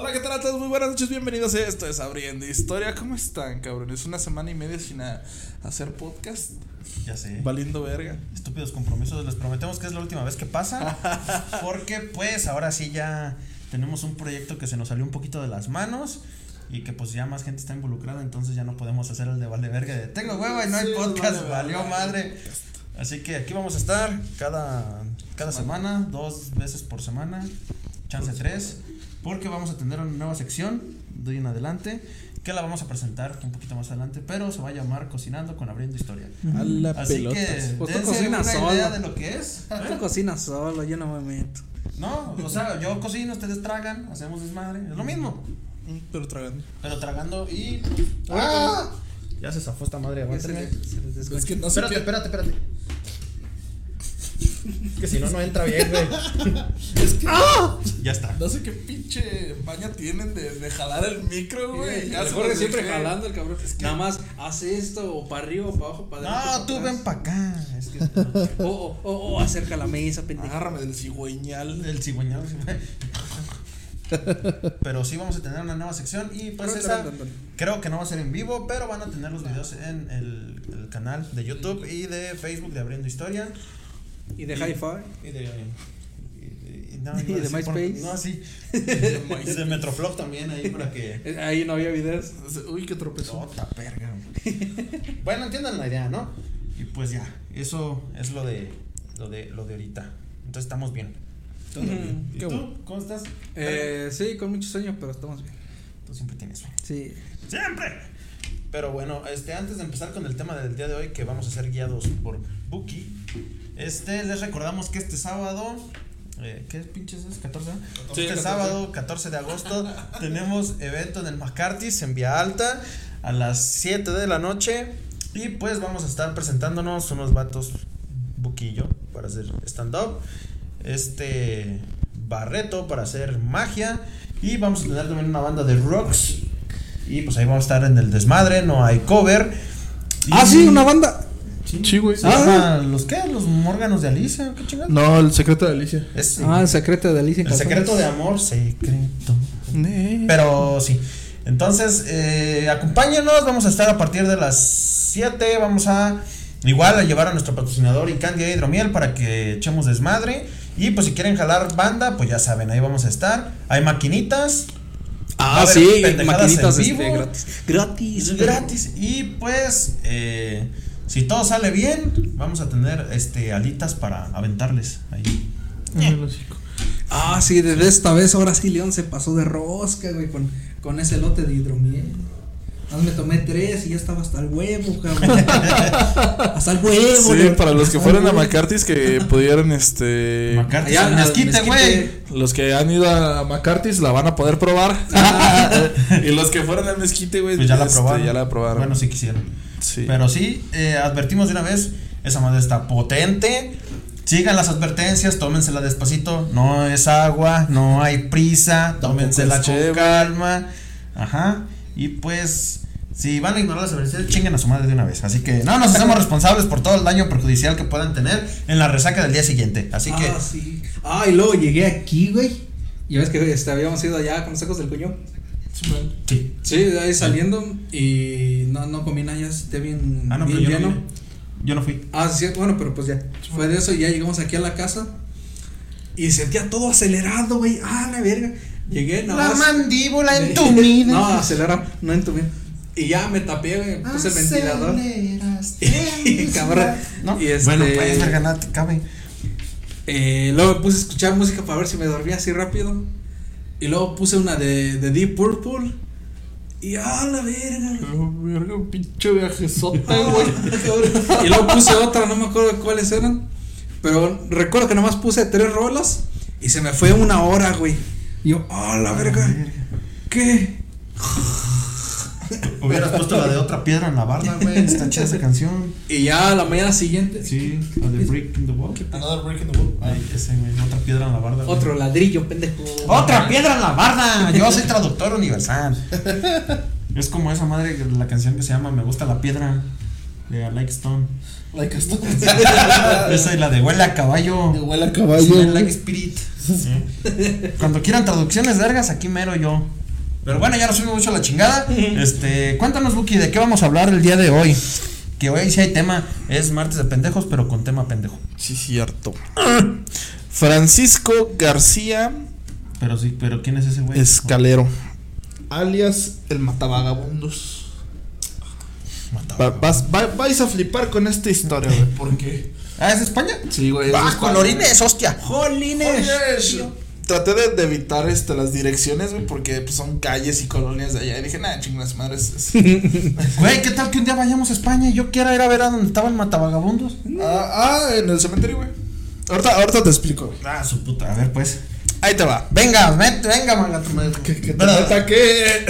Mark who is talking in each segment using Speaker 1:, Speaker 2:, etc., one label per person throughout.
Speaker 1: Hola, ¿qué tal a todos? Muy buenas noches, bienvenidos a esto es Abriendo Historia. ¿Cómo están, cabrón? Es una semana y media sin a- hacer podcast.
Speaker 2: Ya sé.
Speaker 1: Valiendo verga.
Speaker 2: Estúpidos compromisos. Les prometemos que es la última vez que pasa. Porque pues ahora sí ya tenemos un proyecto que se nos salió un poquito de las manos. Y que pues ya más gente está involucrada. Entonces ya no podemos hacer el de vale verga de tengo huevo y no hay
Speaker 1: Sí,
Speaker 2: podcast.
Speaker 1: vale
Speaker 2: valió
Speaker 1: verga.
Speaker 2: madre. Así que aquí vamos a estar cada, cada semana, dos veces por semana, chance tres, porque vamos a tener una nueva sección de hoy en adelante, que la vamos a presentar un poquito más adelante, pero se va a llamar Cocinando con Abriendo Historia.
Speaker 1: A la
Speaker 2: Así
Speaker 1: pelota.
Speaker 2: que
Speaker 3: Pues tú cocinas
Speaker 2: una
Speaker 3: solo.
Speaker 2: idea de lo que es.
Speaker 3: Tú cocinas solo, yo no me meto.
Speaker 2: No, o sea, yo cocino, ustedes tragan, hacemos desmadre, es lo mismo,
Speaker 1: Pero tragando.
Speaker 2: pero tragando y... ¡Ah! Ya se zafó esta madre, aguántenme.
Speaker 1: Es que no sé
Speaker 2: Espérate,
Speaker 1: qué.
Speaker 2: espérate, espérate. Que si no, no entra bien, güey.
Speaker 1: Es que
Speaker 2: Ya está.
Speaker 1: no sé qué pinche maña tienen de, de jalar el micro, güey. Ya se
Speaker 3: Recuerda
Speaker 1: los
Speaker 3: siempre jalando el cabrón. Nada más hace esto o para arriba o para abajo, para adelante.
Speaker 2: No, tú ven para acá. Es que
Speaker 3: O, o, o, o acerca la mesa, pendejo.
Speaker 1: Agárrame del cigüeñal.
Speaker 2: el cigüeñal. Pero sí vamos a tener una nueva sección y pues
Speaker 3: Pero,
Speaker 2: esa creo que no va a ser en vivo, pero van a tener los videos en el, el canal de YouTube y de Facebook de Abriendo Historia.
Speaker 3: Y de hi-fi.
Speaker 2: Y de. Y de, no,
Speaker 3: Y de
Speaker 2: decir por-
Speaker 3: MySpace.
Speaker 2: No, sí. Y de Metroflog también ahí para que.
Speaker 3: Ahí no había videos.
Speaker 1: Uy, qué tropezón.
Speaker 2: Otra verga. bueno, entiendan la idea, ¿no? Y pues ya, eso es lo de lo de lo de ahorita. Entonces estamos bien.
Speaker 1: Todo bien.
Speaker 2: ¿Y
Speaker 3: Qué
Speaker 2: tú?
Speaker 3: bueno.
Speaker 2: ¿Cómo estás?
Speaker 3: Eh, sí, con mucho sueño, pero estamos bien.
Speaker 2: Tú siempre tienes sueño.
Speaker 3: Sí.
Speaker 2: ¡Siempre! Pero bueno, este, antes de empezar con el tema del día de hoy, que vamos a ser guiados por Buki, este, les recordamos que este sábado, eh, ¿qué pinches es? ¿14? no?
Speaker 1: Sí,
Speaker 2: este
Speaker 1: 14.
Speaker 2: sábado, 14 de agosto, tenemos evento en el McCarthy's en Vía Alta a las 7 de la noche. Y pues vamos a estar presentándonos unos vatos, Buki y yo, para hacer stand-up. Este, Barreto para hacer magia. Y vamos a tener también una banda de rocks. Y pues ahí vamos a estar en el desmadre, no hay cover. Y-
Speaker 3: Ah, sí, una banda.
Speaker 1: Sí, güey.
Speaker 2: ¿Se llama los qué? ¿Los Morganos de Alicia? ¿Qué chingados?
Speaker 1: No, el secreto de Alicia.
Speaker 2: Es
Speaker 3: Ah, el secreto de Alicia
Speaker 2: el secreto de amor, secreto. Pero sí. Entonces, eh, acompáñenos. Vamos a estar a partir de las 7. Vamos a igual a llevar a nuestro patrocinador y Candy Hidromiel para que echemos desmadre. Y pues si quieren jalar banda, pues ya saben, ahí vamos a estar. Hay maquinitas. Va a
Speaker 3: Ah, sí, maquinitas
Speaker 2: en
Speaker 3: este,
Speaker 2: vivo.
Speaker 3: gratis. Gratis.
Speaker 2: Es gratis. Y pues, eh, si todo sale bien, vamos a tener este alitas para aventarles ahí.
Speaker 3: Ah, sí, desde esta vez ahora sí León se pasó de rosca, güey, con, con ese lote de hidromiel. Más me tomé tres y ya estaba hasta el huevo, cabrón. hasta el huevo.
Speaker 1: Sí, para los que fueron a. McCarthy's que pudieron, este.
Speaker 2: McCarthy's
Speaker 3: Allá
Speaker 2: al
Speaker 3: al
Speaker 2: mezquite, güey.
Speaker 1: Los que han ido a McCarthy's la van a poder probar. y los que fueron al mezquite, güey,
Speaker 2: Pues ya la
Speaker 1: este,
Speaker 2: probaron.
Speaker 1: Ya la probaron.
Speaker 2: Bueno, si quisieron.
Speaker 1: Sí.
Speaker 2: Pero sí, eh, advertimos de una vez, esa madre está potente. Sigan las advertencias, tómensela despacito. No es agua, no hay prisa, tómensela con calma. Ajá. Y pues, si van a ignorar las advertencias, chinguen a su madre de una vez. Así que no nos hacemos responsables por todo el daño perjudicial que puedan tener en la resaca del día siguiente. Así que,
Speaker 3: Ah, sí. Ah, y luego llegué aquí, güey. Y ves que este, habíamos ido allá con los sacos del cuñón.
Speaker 2: sí.
Speaker 3: Sí, de ahí saliendo y no, no comí nada, ya esté bien,
Speaker 2: Ah, no, pero
Speaker 3: bien
Speaker 2: yo no,
Speaker 3: lleno.
Speaker 2: vine. yo no fui.
Speaker 3: Ah, sí, bueno, pero pues ya. Fue de eso y ya llegamos aquí a la casa. Y sentía todo acelerado, güey. Ah, la verga. Llegué, nada
Speaker 2: La
Speaker 3: más.
Speaker 2: mandíbula entumida.
Speaker 3: no, acelerado, no entumida. Y ya me tapé, güey. Puse el ventilador. Cabrón.
Speaker 2: ¿No?
Speaker 3: Y este-
Speaker 2: Bueno, pues, te cabe.
Speaker 3: Eh, luego me puse a escuchar música para ver si me dormía así rápido. Y luego puse una de, de Deep Purple. Y ah, la verga.
Speaker 1: Oh, verga, un pinche viajesota, güey.
Speaker 3: y luego puse otra, no me acuerdo cuáles eran. Pero recuerdo que nomás puse tres rolas y se me fue una hora, güey. Y yo, ah, la verga. ¿Qué?
Speaker 2: Hubieras puesto la de otra piedra en la barda, güey. Está chida esa canción.
Speaker 3: Y ya la mañana siguiente,
Speaker 2: Sí, la de Break in the Wall.
Speaker 1: Another break in the wall.
Speaker 2: Ay, ese, güey. Otra piedra en la barda. güey.
Speaker 3: otro ladrillo, pendejo.
Speaker 2: Otra piedra en la barda. Yo soy traductor universal. Es como esa madre, la canción que se llama Me gusta la piedra. De A Like Stone.
Speaker 1: Like hasta.
Speaker 2: Esa es la de huele a caballo.
Speaker 1: De huele a
Speaker 2: Smell
Speaker 1: caballo.
Speaker 2: like spirit. Cuando quieran traducciones vergas, aquí mero yo. Pero bueno, ya nos subimos mucho a la chingada. Este, cuéntanos, Buki, ¿de qué vamos a hablar el día de hoy? Que hoy sí hay tema, es martes de pendejos, pero con tema pendejo.
Speaker 1: Sí, cierto. Francisco García
Speaker 2: Pero sí, pero ¿quién es ese güey?
Speaker 1: Escalero. Alias el Matabagabundos. Va- vas- va- vais a flipar con esta historia, güey. ¿Por qué?
Speaker 2: Ah, ¿es de España?
Speaker 1: Sí, güey.
Speaker 2: ¡Ah,
Speaker 1: es
Speaker 2: con
Speaker 1: España.
Speaker 2: orines, hostia!
Speaker 3: ¡Jolines!
Speaker 1: Traté de, de evitar este, las direcciones, güey, porque pues, son calles y colonias de allá. Y dije, nada, chingas madres. es-
Speaker 2: Güey, ¿qué tal que un día vayamos a España y yo quiera ir a ver a donde estaban matabagabundos?
Speaker 1: ah, ah, en el cementerio, güey. Ahorita, ahorita te explico, güey.
Speaker 2: Ah, su puta, a ver pues.
Speaker 1: Ahí te va.
Speaker 2: Venga, vete, venga, manga, tu madre.
Speaker 1: Que te que.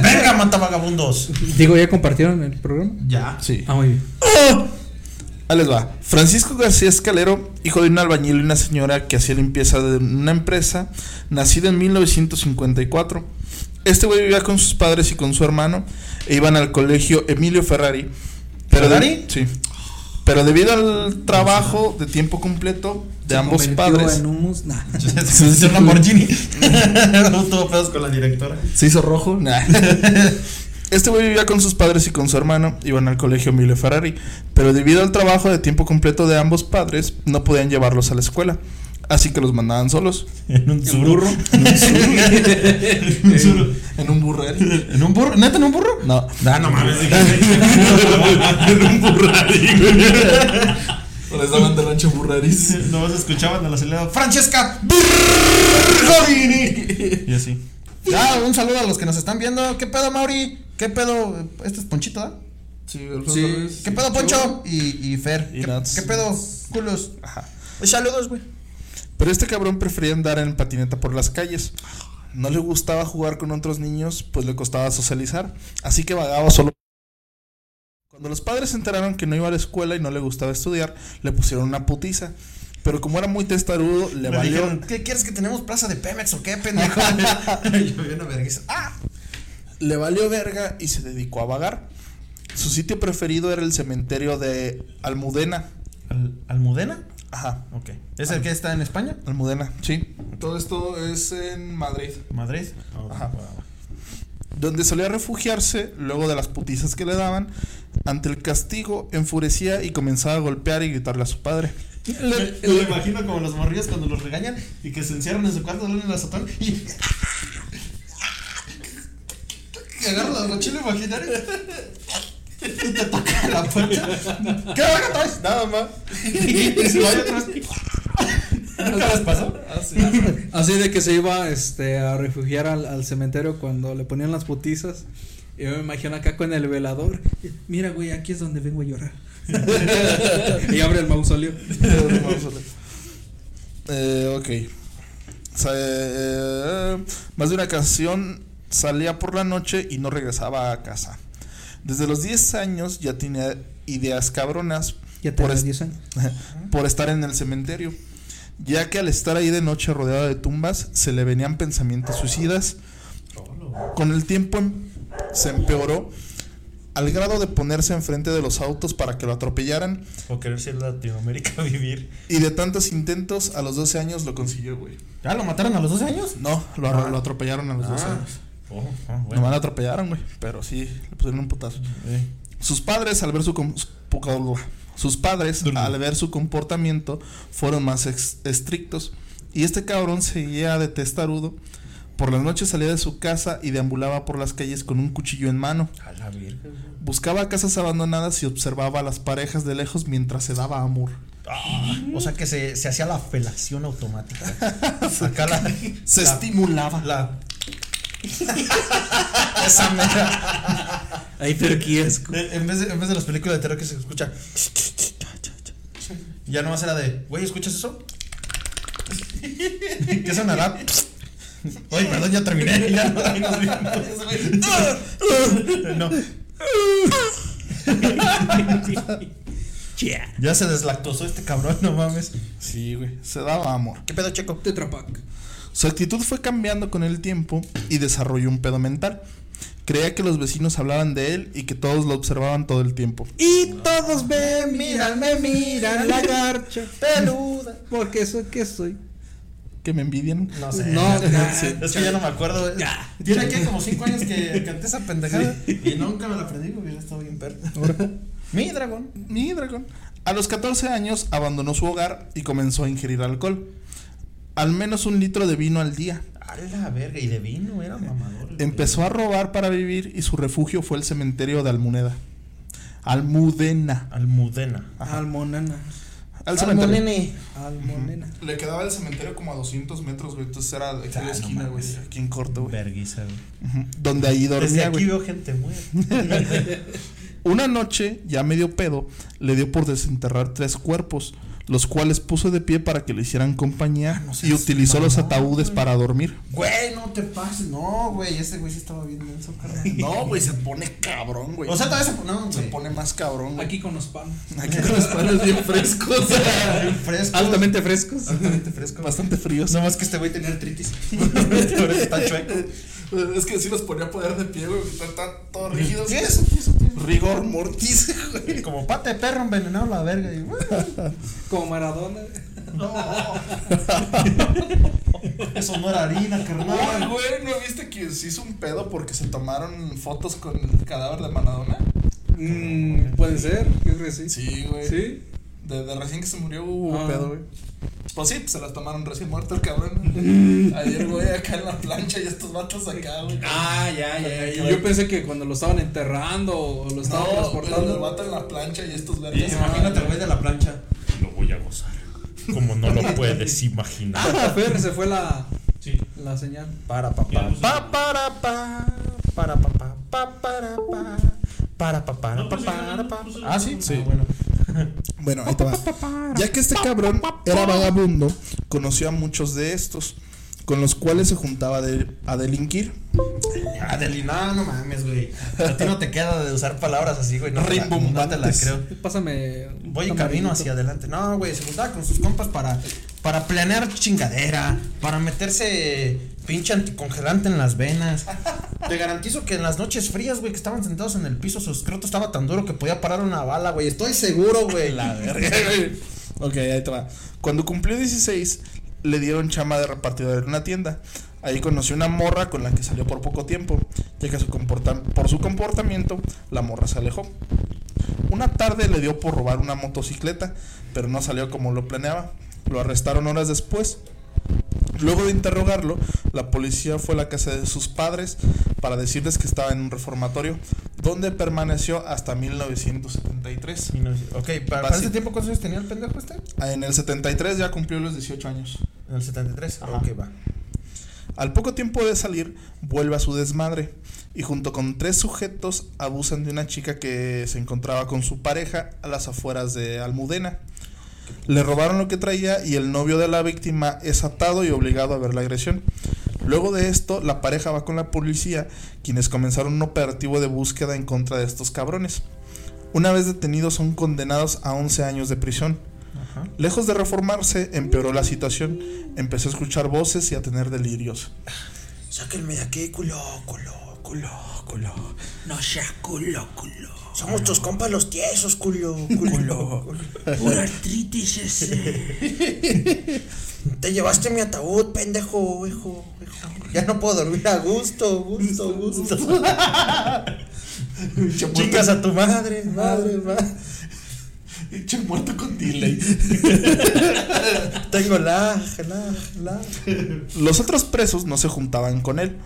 Speaker 2: Venga, matabagabundos.
Speaker 3: Digo, ¿ya compartieron el programa?
Speaker 2: Ya.
Speaker 1: Sí.
Speaker 3: Ah, muy bien.
Speaker 1: Ahí les va. Francisco García Escalero, hijo de un albañil y una señora que hacía limpieza de una empresa, nacido en 1954. Este güey vivía con sus padres y con su hermano e iban al colegio Emilio Ferrari. Pero de-
Speaker 2: ¿Ferrari?
Speaker 1: sí. Pero debido al trabajo de tiempo completo de
Speaker 3: Se
Speaker 1: ambos padres,
Speaker 3: En humus, nah.
Speaker 2: Es un Lamborghini. no tuvo pedos con la directora.
Speaker 1: se hizo rojo. Nah. Este güey vivía con sus padres y con su hermano, iban al colegio Emilio Ferrari, pero debido al trabajo de tiempo completo de ambos padres, no podían llevarlos a la escuela, así que los mandaban solos.
Speaker 2: En un
Speaker 3: En burro.
Speaker 2: En un suru.
Speaker 1: En un burreri.
Speaker 2: ¿En un burro? ¿Neta en un burro?
Speaker 1: No.
Speaker 2: No mames.
Speaker 1: en un burreri. Les daban de rancho burreris.
Speaker 2: Nomás escuchaban a la celeda. ¡Francesca! Burgodini. Y así. Ya, un saludo a los que nos están viendo. ¿Qué pedo, Mauri? ¿Qué pedo? Este es Ponchito, ¿ah?
Speaker 1: Sí,
Speaker 3: Sí.
Speaker 2: ¿Qué pedo, Poncho? Y, y Fer.
Speaker 1: Y
Speaker 2: ¿Qué, qué pedo, culos?
Speaker 1: Ajá.
Speaker 2: Saludos, güey.
Speaker 1: Pero este cabrón prefería andar en patineta por las calles. No le gustaba jugar con otros niños, pues le costaba socializar. Así que vagaba solo. Cuando los padres se enteraron que no iba a la escuela y no le gustaba estudiar, le pusieron una putiza. Pero como era muy testarudo, le
Speaker 2: Le
Speaker 1: valió.
Speaker 2: dijeron, ¿qué quieres que tenemos plaza de Pemex o qué, pendejo? ¡Ah!
Speaker 1: Le valió verga y se dedicó a vagar. Su sitio preferido era el cementerio de Almudena.
Speaker 2: ¿Al- ¿Almudena?
Speaker 1: Ajá,
Speaker 2: Ok. ¿Es el que está en España?
Speaker 1: Almudena, sí. Todo esto es en Madrid.
Speaker 2: ¿Madrid?
Speaker 1: Ajá. Donde solía refugiarse luego de las putizas que le daban. Ante el castigo, enfurecía y comenzaba a golpear y gritarle a su padre.
Speaker 2: Me lo imagino como los morrillos cuando los regañan y que se encierran en su cuarto, en el azotón y. que agarran la mochila imaginaria y te toca la puerta. ¿Qué verga traes? Nada más. Y se va otra vez. ¿Nunca les pasó?
Speaker 3: Así de que se iba este, a refugiar al, al cementerio cuando le ponían las putizas. Y yo me imagino acá con el velador. Mira, güey, aquí es donde vengo a llorar. y abre el mausoleo.
Speaker 1: Eh, ok. Sa- eh, más de una ocasión salía por la noche y no regresaba a casa. Desde los 10 años ya tenía ideas cabronas
Speaker 3: Ya
Speaker 1: por,
Speaker 3: tenés
Speaker 1: est-
Speaker 3: 10 años.
Speaker 1: por estar en el cementerio. Ya que al estar ahí de noche rodeado de tumbas, se le venían pensamientos suicidas. Con el tiempo em- se empeoró al grado de ponerse enfrente de los autos para que lo atropellaran.
Speaker 2: O querer ser Latinoamérica a vivir.
Speaker 1: Y de tantos intentos, a los 12 años lo consiguió, güey.
Speaker 2: ¿Ya lo mataron a los 12 años?
Speaker 1: No, lo,
Speaker 2: Ah.
Speaker 1: lo atropellaron a los 12
Speaker 2: Ah.
Speaker 1: años.
Speaker 2: Oh,
Speaker 1: No
Speaker 2: bueno.
Speaker 1: lo atropellaron, güey. Pero sí, le pusieron un putazo. Sus padres, al ver su, sus padres, al ver su comportamiento, fueron más estrictos. Y este cabrón seguía de testarudo. Por las noches salía de su casa y deambulaba por las calles con un cuchillo en mano.
Speaker 2: A la.
Speaker 1: Buscaba casas abandonadas y observaba a las parejas de lejos mientras se daba amor.
Speaker 2: Ah, o sea que se, se hacía la felación automática. Acá la.
Speaker 1: Se
Speaker 2: la-
Speaker 1: estimulaba.
Speaker 2: La. Esa mera.
Speaker 3: Ay, pero qué asco.
Speaker 2: En vez, de, en vez de las películas de terror que se escucha. Ya nomás era de, güey, ¿escuchas eso? ¿Qué sonará? Oye, perdón, ya terminé. Ya no, vimos. No.
Speaker 3: Yeah.
Speaker 2: Ya se deslactosó este cabrón, no mames.
Speaker 1: Sí, güey. Se daba amor.
Speaker 2: ¿Qué pedo, Checo?
Speaker 3: Tetra Pak.
Speaker 1: Su actitud fue cambiando con el tiempo y desarrolló un pedo mental. Creía que los vecinos hablaban de él y que todos lo observaban todo el tiempo.
Speaker 3: Y todos me miran, me miran, la garcha peluda. Porque soy que soy.
Speaker 1: Que me envidian.
Speaker 2: No sé.
Speaker 3: No,
Speaker 2: Sí, es que ya no me acuerdo. Tiene aquí como 5 años que canté esa pendejada. Y nunca me la aprendí. Hubiera estado bien perro. Mi dragón.
Speaker 1: Mi dragón. A los 14 años abandonó su hogar y comenzó a ingerir alcohol. Al menos un litro de vino al día.
Speaker 2: A la verga. Y de vino, era mamador.
Speaker 1: Empezó a robar para vivir y su refugio fue el cementerio de Almuneda. Almudena.
Speaker 2: Almudena.
Speaker 3: Almonena.
Speaker 1: Al cementerio.
Speaker 2: Almonene.
Speaker 3: Almonena.
Speaker 1: Le quedaba el cementerio como a 200 metros, güey. Entonces era de aquí
Speaker 2: Ah,
Speaker 1: la
Speaker 2: no
Speaker 1: esquina, güey. Aquí en corto, güey.
Speaker 2: Verguiza, güey.
Speaker 1: Donde ahí
Speaker 2: Desde
Speaker 1: dormía,
Speaker 2: aquí
Speaker 1: güey.
Speaker 2: veo gente muerta.
Speaker 1: Una noche, ya medio pedo, le dio por desenterrar tres cuerpos, los cuales puso de pie para que le hicieran compañía
Speaker 2: no
Speaker 1: y utilizó los ataúdes
Speaker 2: güey.
Speaker 1: para dormir.
Speaker 2: Güey, no te pases. No, güey. Ese güey sí estaba bien denso, carnal.
Speaker 1: No, güey, se pone cabrón, güey.
Speaker 2: O sea, todavía se No,
Speaker 1: se pone más cabrón, güey.
Speaker 3: Aquí con los panos.
Speaker 1: Aquí con los palos bien frescos.
Speaker 2: Bien fresco.
Speaker 3: Altamente frescos.
Speaker 2: Altamente fresco.
Speaker 1: Bastante fríos.
Speaker 2: No más que este güey tenía artritis. Por eso está chueco.
Speaker 1: Es que sí los ponía a poder de pie, güey. Están están todos rígidos.
Speaker 2: ¿Qué es? ¿Qué es?
Speaker 1: Rigor mortis, güey.
Speaker 2: Como pata de perro envenenado la verga. Y,
Speaker 3: Como Maradona.
Speaker 2: no. Eso no era harina, carnal.
Speaker 1: güey, ¿no viste que se hizo un pedo porque se tomaron fotos con el cadáver de Maradona?
Speaker 3: Mm, puede ser. Yo creo que sí.
Speaker 1: Sí, güey.
Speaker 3: Sí.
Speaker 1: De, de recién que se murió hubo
Speaker 3: Ah.
Speaker 1: pedo, güey. Pues sí, pues se las tomaron recién muerto el cabrón. Ayer, güey, acá en la plancha y estos vatos acá, güey.
Speaker 3: Ah, ya, ya, ya. Yo pensé que cuando lo estaban enterrando o lo estaban
Speaker 1: No, el
Speaker 3: transportando.
Speaker 1: vato en la plancha y estos
Speaker 2: Y
Speaker 1: verdes.
Speaker 2: imagínate el güey de la plancha. Lo voy a gozar. Como no lo puedes imaginar.
Speaker 3: Ah, Fer, se fue la,
Speaker 4: Sí.
Speaker 3: la señal.
Speaker 2: Para papá. Pa para pa. Para papá. Pa para pa. Para pa para
Speaker 4: No,
Speaker 2: pa
Speaker 4: pues,
Speaker 2: para
Speaker 4: sí,
Speaker 2: pa.
Speaker 4: pues,
Speaker 2: Ah, sí.
Speaker 1: Sí.
Speaker 2: Ah, bueno.
Speaker 1: Bueno, ahí te va. Ya que este cabrón era vagabundo, conoció a muchos de estos, con los cuales se juntaba de- a delinquir.
Speaker 2: Adelina, no mames, güey. A ti no te queda de usar palabras así, güey. No, te la- no te la creo.
Speaker 3: Pásame.
Speaker 2: Voy en camino hacia adelante. No, güey, se juntaba con sus compas para, para planear chingadera, para meterse pinche anticongelante en las venas. Te garantizo que en las noches frías, güey, que estaban sentados en el piso, su escroto estaba tan duro que podía parar una bala, güey. Estoy seguro, güey.
Speaker 1: La verga, güey. Ok, ahí te va. Cuando cumplió 16, le dieron chama de repartidor en una tienda. Ahí conoció una morra con la que salió por poco tiempo, ya que su por su comportamiento la morra se alejó. Una tarde le dio por robar una motocicleta, pero no salió como lo planeaba. Lo arrestaron horas después. Luego de interrogarlo, la policía fue a la casa de sus padres para decirles que estaba en un reformatorio, donde permaneció hasta 1973.
Speaker 2: Y no- ok, para, ese tiempo, ¿cuántos años tenía el pendejo este?
Speaker 1: En el 73 ya cumplió los 18 años.
Speaker 2: En el 73.
Speaker 1: Ajá.
Speaker 2: Ok, va.
Speaker 1: Al poco tiempo de salir, vuelve a su desmadre y junto con tres sujetos abusan de una chica que se encontraba con su pareja a las afueras de Almudena. Le robaron lo que traía y el novio de la víctima es atado y obligado a ver la agresión. Luego de esto, la pareja va con la policía, quienes comenzaron un operativo de búsqueda en contra de estos cabrones. Una vez detenidos son condenados a 11 años de prisión.
Speaker 2: Ajá.
Speaker 1: Lejos de reformarse, empeoró la situación. Empezó a escuchar voces y a tener delirios.
Speaker 2: Sáquenme de aquí, culo, culo, culo, culo.
Speaker 3: No seas culo, culo.
Speaker 2: Somos tus compas los tiesos, culo, culo.
Speaker 3: Pura artritis ese.
Speaker 2: Te llevaste mi ataúd, pendejo, hijo, hijo. Ya no puedo dormir a gusto, gusto, gusto. Chicas a tu madre, madre, madre.
Speaker 1: Pinche muerto con delay.
Speaker 2: Tengo la, la, la.
Speaker 1: Los otros presos no se juntaban con él.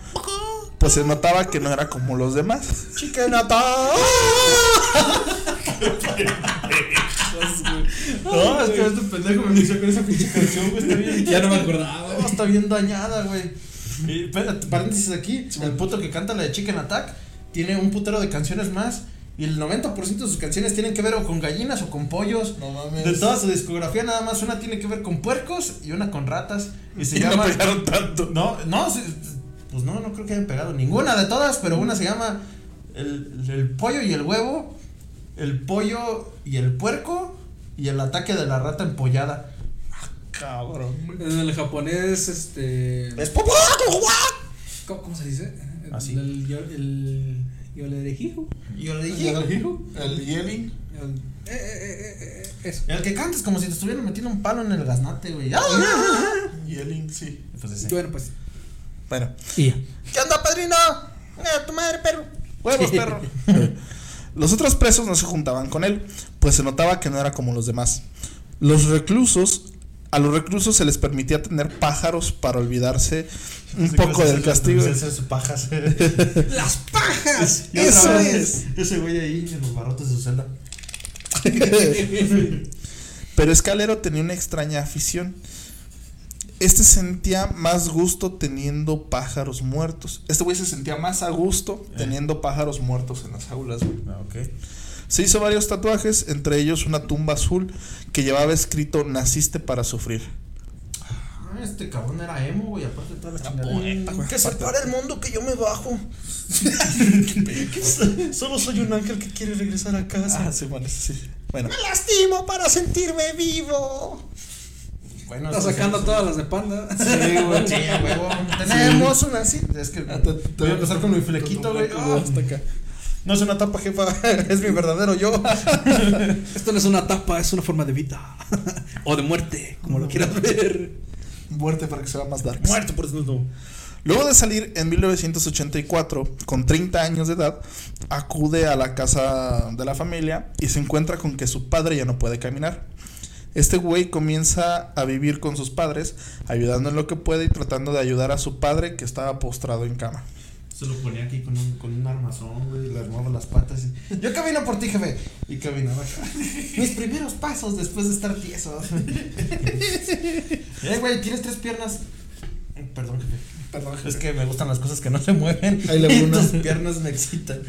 Speaker 1: Pues se notaba que no era como los demás.
Speaker 2: Chicken attack. No, es que este pendejo me inició con esa pinche canción, güey. Está bien.
Speaker 3: Ya no me acordaba.
Speaker 2: No, está bien dañada, güey. Y espérate, paréntesis aquí. El puto que canta la de Chicken Attack tiene un putero de canciones más. Y el 90% de sus canciones tienen que ver o con gallinas o con pollos.
Speaker 1: No mames.
Speaker 2: De toda su discografía, nada más una tiene que ver con puercos y una con ratas. Y se
Speaker 1: Y no
Speaker 2: llama.
Speaker 1: pegaron tanto.
Speaker 2: No, no, se- pues no, no creo que hayan pegado ninguna de todas, pero una se llama el, el pollo y el huevo, el pollo y el puerco y el ataque de la rata empollada.
Speaker 1: Cabrón.
Speaker 3: En el japonés, este.
Speaker 2: Es
Speaker 3: ¿Cómo, cómo se dice? El,
Speaker 2: Así.
Speaker 3: El, yo- el, yo le dije.
Speaker 2: Yo le
Speaker 1: El yelling.
Speaker 3: El, eh, eh, eh, eso.
Speaker 2: El que cantes como si te estuvieran metiendo un palo en el gaznate, güey. ¡Ah!
Speaker 1: Yelling, sí.
Speaker 2: Pues ese.
Speaker 3: Bueno, pues.
Speaker 1: Bueno.
Speaker 3: Y.
Speaker 2: ¿Qué onda, padrino? ¡Eh, tu madre, perro!
Speaker 1: Huevos, perro. Los otros presos no se juntaban con él, pues se notaba que no era como los demás. Los reclusos, a los reclusos se les permitía tener pájaros para olvidarse un poco del castigo.
Speaker 2: Pajas.
Speaker 3: ¡Las pajas! ¡Eso
Speaker 2: vez,
Speaker 3: es!
Speaker 2: Ese güey ahí en los barrotes de su celda.
Speaker 1: Pero Escalero tenía una extraña afición. Este sentía más gusto teniendo pájaros muertos. Este güey se sentía más a gusto teniendo pájaros muertos en las aulas, güey.
Speaker 2: Ah, ok.
Speaker 1: Se hizo varios tatuajes, entre ellos una tumba azul que llevaba escrito Naciste para sufrir.
Speaker 2: Ah, este cabrón era emo, güey, aparte de toda la
Speaker 1: güey,
Speaker 2: Que se pare el mundo que yo me bajo. Solo soy un ángel que quiere regresar a casa.
Speaker 1: Ah, sí, bueno, sí. Bueno,
Speaker 2: Me lastimo para sentirme vivo. Bueno,
Speaker 3: Está sacando
Speaker 2: sí.
Speaker 3: todas las de panda.
Speaker 2: Sí, güey, sí, huevo. Tenemos una así. Es que
Speaker 1: Ah, te- te-
Speaker 2: voy a empezar con mi flequito, güey.
Speaker 1: Ah, hasta acá.
Speaker 2: No es una tapa, jefa. Es mi verdadero yo.
Speaker 3: Esto no es una tapa, es una forma de vida. o de muerte, como lo quieras ver.
Speaker 1: Muerte para que sea más dark.
Speaker 2: Muerto por desnudo.
Speaker 1: Luego de salir en 1984, con 30 años de edad, acude a la casa de la familia y se encuentra con que su padre ya no puede caminar. Este güey comienza a vivir con sus padres, ayudando en lo que puede y tratando de ayudar a su padre que estaba postrado en cama.
Speaker 2: Se lo ponía aquí con un, con un armazón, güey. Le armaba las patas. Y, yo camino por ti, jefe. Y caminaba. Mis primeros pasos después de estar tieso. eh, güey, tienes tres piernas. Perdón, jefe.
Speaker 1: Perdón,
Speaker 2: Es que me gustan las cosas que no se mueven.
Speaker 1: Ahí le
Speaker 2: tus piernas me excitan.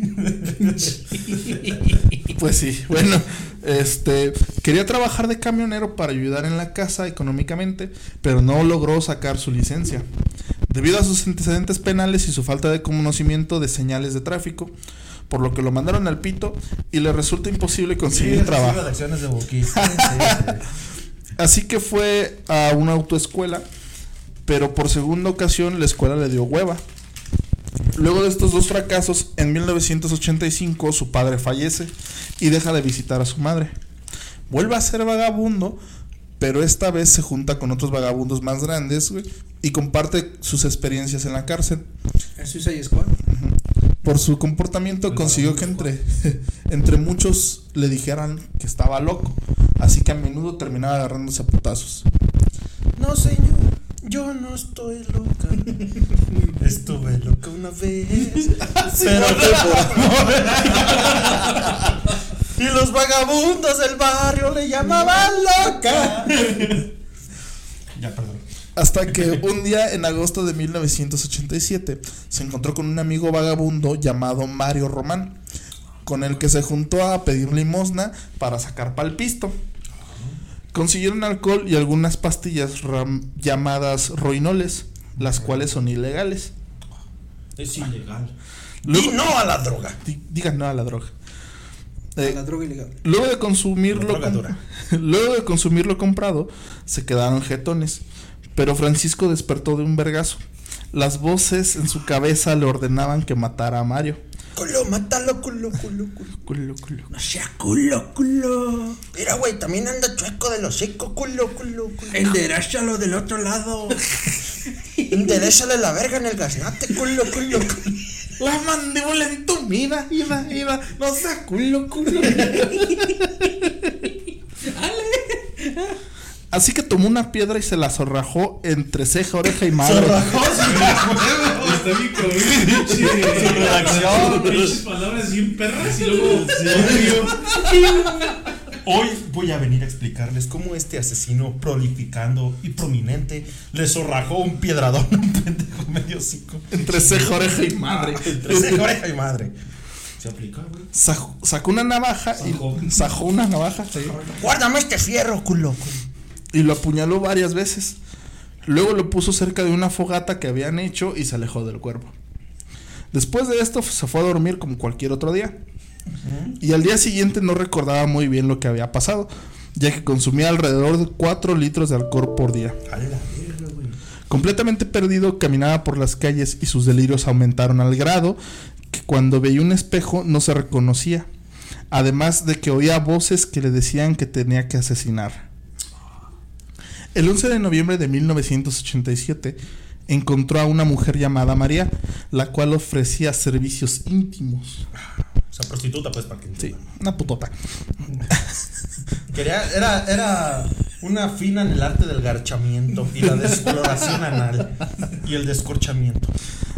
Speaker 1: Pues sí, bueno, este quería trabajar de camionero para ayudar en la casa económicamente, pero no logró sacar su licencia. Debido a sus antecedentes penales y su falta de conocimiento de señales de tráfico, por lo que lo mandaron al pito y le resulta imposible conseguir
Speaker 2: Sí,
Speaker 1: trabajo.
Speaker 2: recibo de acciones de Buki. Sí, sí.
Speaker 1: Así que fue a una autoescuela, pero por segunda ocasión la escuela le dio hueva. Luego de estos dos fracasos, en 1985 su padre fallece y deja de visitar a su madre. Vuelve a ser vagabundo, pero esta vez se junta con otros vagabundos más grandes güey, y comparte sus experiencias en la cárcel.
Speaker 3: El Suicide Squad.
Speaker 1: Por su comportamiento
Speaker 2: El
Speaker 1: consiguió que entre, entre muchos le dijeran que estaba loco, así que a menudo terminaba agarrándose a putazos.
Speaker 2: No, señor, yo no estoy loca. Estuve loca una vez. pero fue por amor. y los vagabundos del barrio le llamaban loca. ya, perdón.
Speaker 1: Hasta que un día en agosto de 1987 se encontró con un amigo vagabundo llamado Mario Román, con el que se juntó a pedir limosna para sacar palpisto. Consiguieron alcohol y algunas pastillas ram- llamadas roinoles, las cuales son ilegales.
Speaker 2: Es ilegal.
Speaker 1: Luego-
Speaker 2: y no a la droga.
Speaker 1: Di- Digan no a la droga. Eh,
Speaker 3: La droga ilegal.
Speaker 1: Luego de consumirlo, luego de consumirlo comprado, se quedaron jetones. Pero Francisco despertó de un vergazo. Las voces en su cabeza le ordenaban que matara a Mario.
Speaker 2: Culo, mátalo, culo, culo, culo.
Speaker 1: Culo, culo.
Speaker 2: No sea culo, culo. Mira, güey, también anda chueco de los hocico, culo, culo, culo.
Speaker 3: Enderezalo del otro lado.
Speaker 2: Enderezale la verga en el gaznate, culo, culo, culo.
Speaker 1: La mandíbula entumida, ida, ida, no sea culo, culo. Así que tomó una piedra y se la zorrajó entre ceja, oreja y madre.
Speaker 4: Está bien cabrón, pinche.
Speaker 2: Su redacción.
Speaker 4: Pinches palabras bien perras y luego.
Speaker 2: Hoy voy a venir a explicarles cómo este asesino prolificando y prominente le zorrajó un piedradón a un pendejo medio hocico.
Speaker 1: Entre ceja, oreja y madre.
Speaker 2: Entre ceja, oreja y madre.
Speaker 4: Se aplica, güey.
Speaker 1: Sacó, sacó una navaja
Speaker 4: Sajó.
Speaker 1: y sacó una navaja sí,
Speaker 2: Guárdame este fierro, culo.
Speaker 1: y lo apuñaló varias veces. Luego lo puso cerca de una fogata que habían hecho y se alejó del cuerpo. Después de esto se fue a dormir como cualquier otro día. Y al día siguiente no recordaba muy bien lo que había pasado, ya que consumía alrededor de 4 litros de alcohol por día.
Speaker 2: A la verga, güey.
Speaker 1: Completamente perdido, caminaba por las calles y sus delirios aumentaron al grado que cuando veía un espejo no se reconocía. Además de que oía voces que le decían que tenía que asesinar. El 11 de noviembre de 1987 encontró a una mujer llamada María, la cual ofrecía servicios íntimos.
Speaker 2: O sea, prostituta, pues, para que
Speaker 1: Sí, una putota.
Speaker 2: Quería, era, era una fina en el arte del garchamiento y la descoloración anal y el descorchamiento.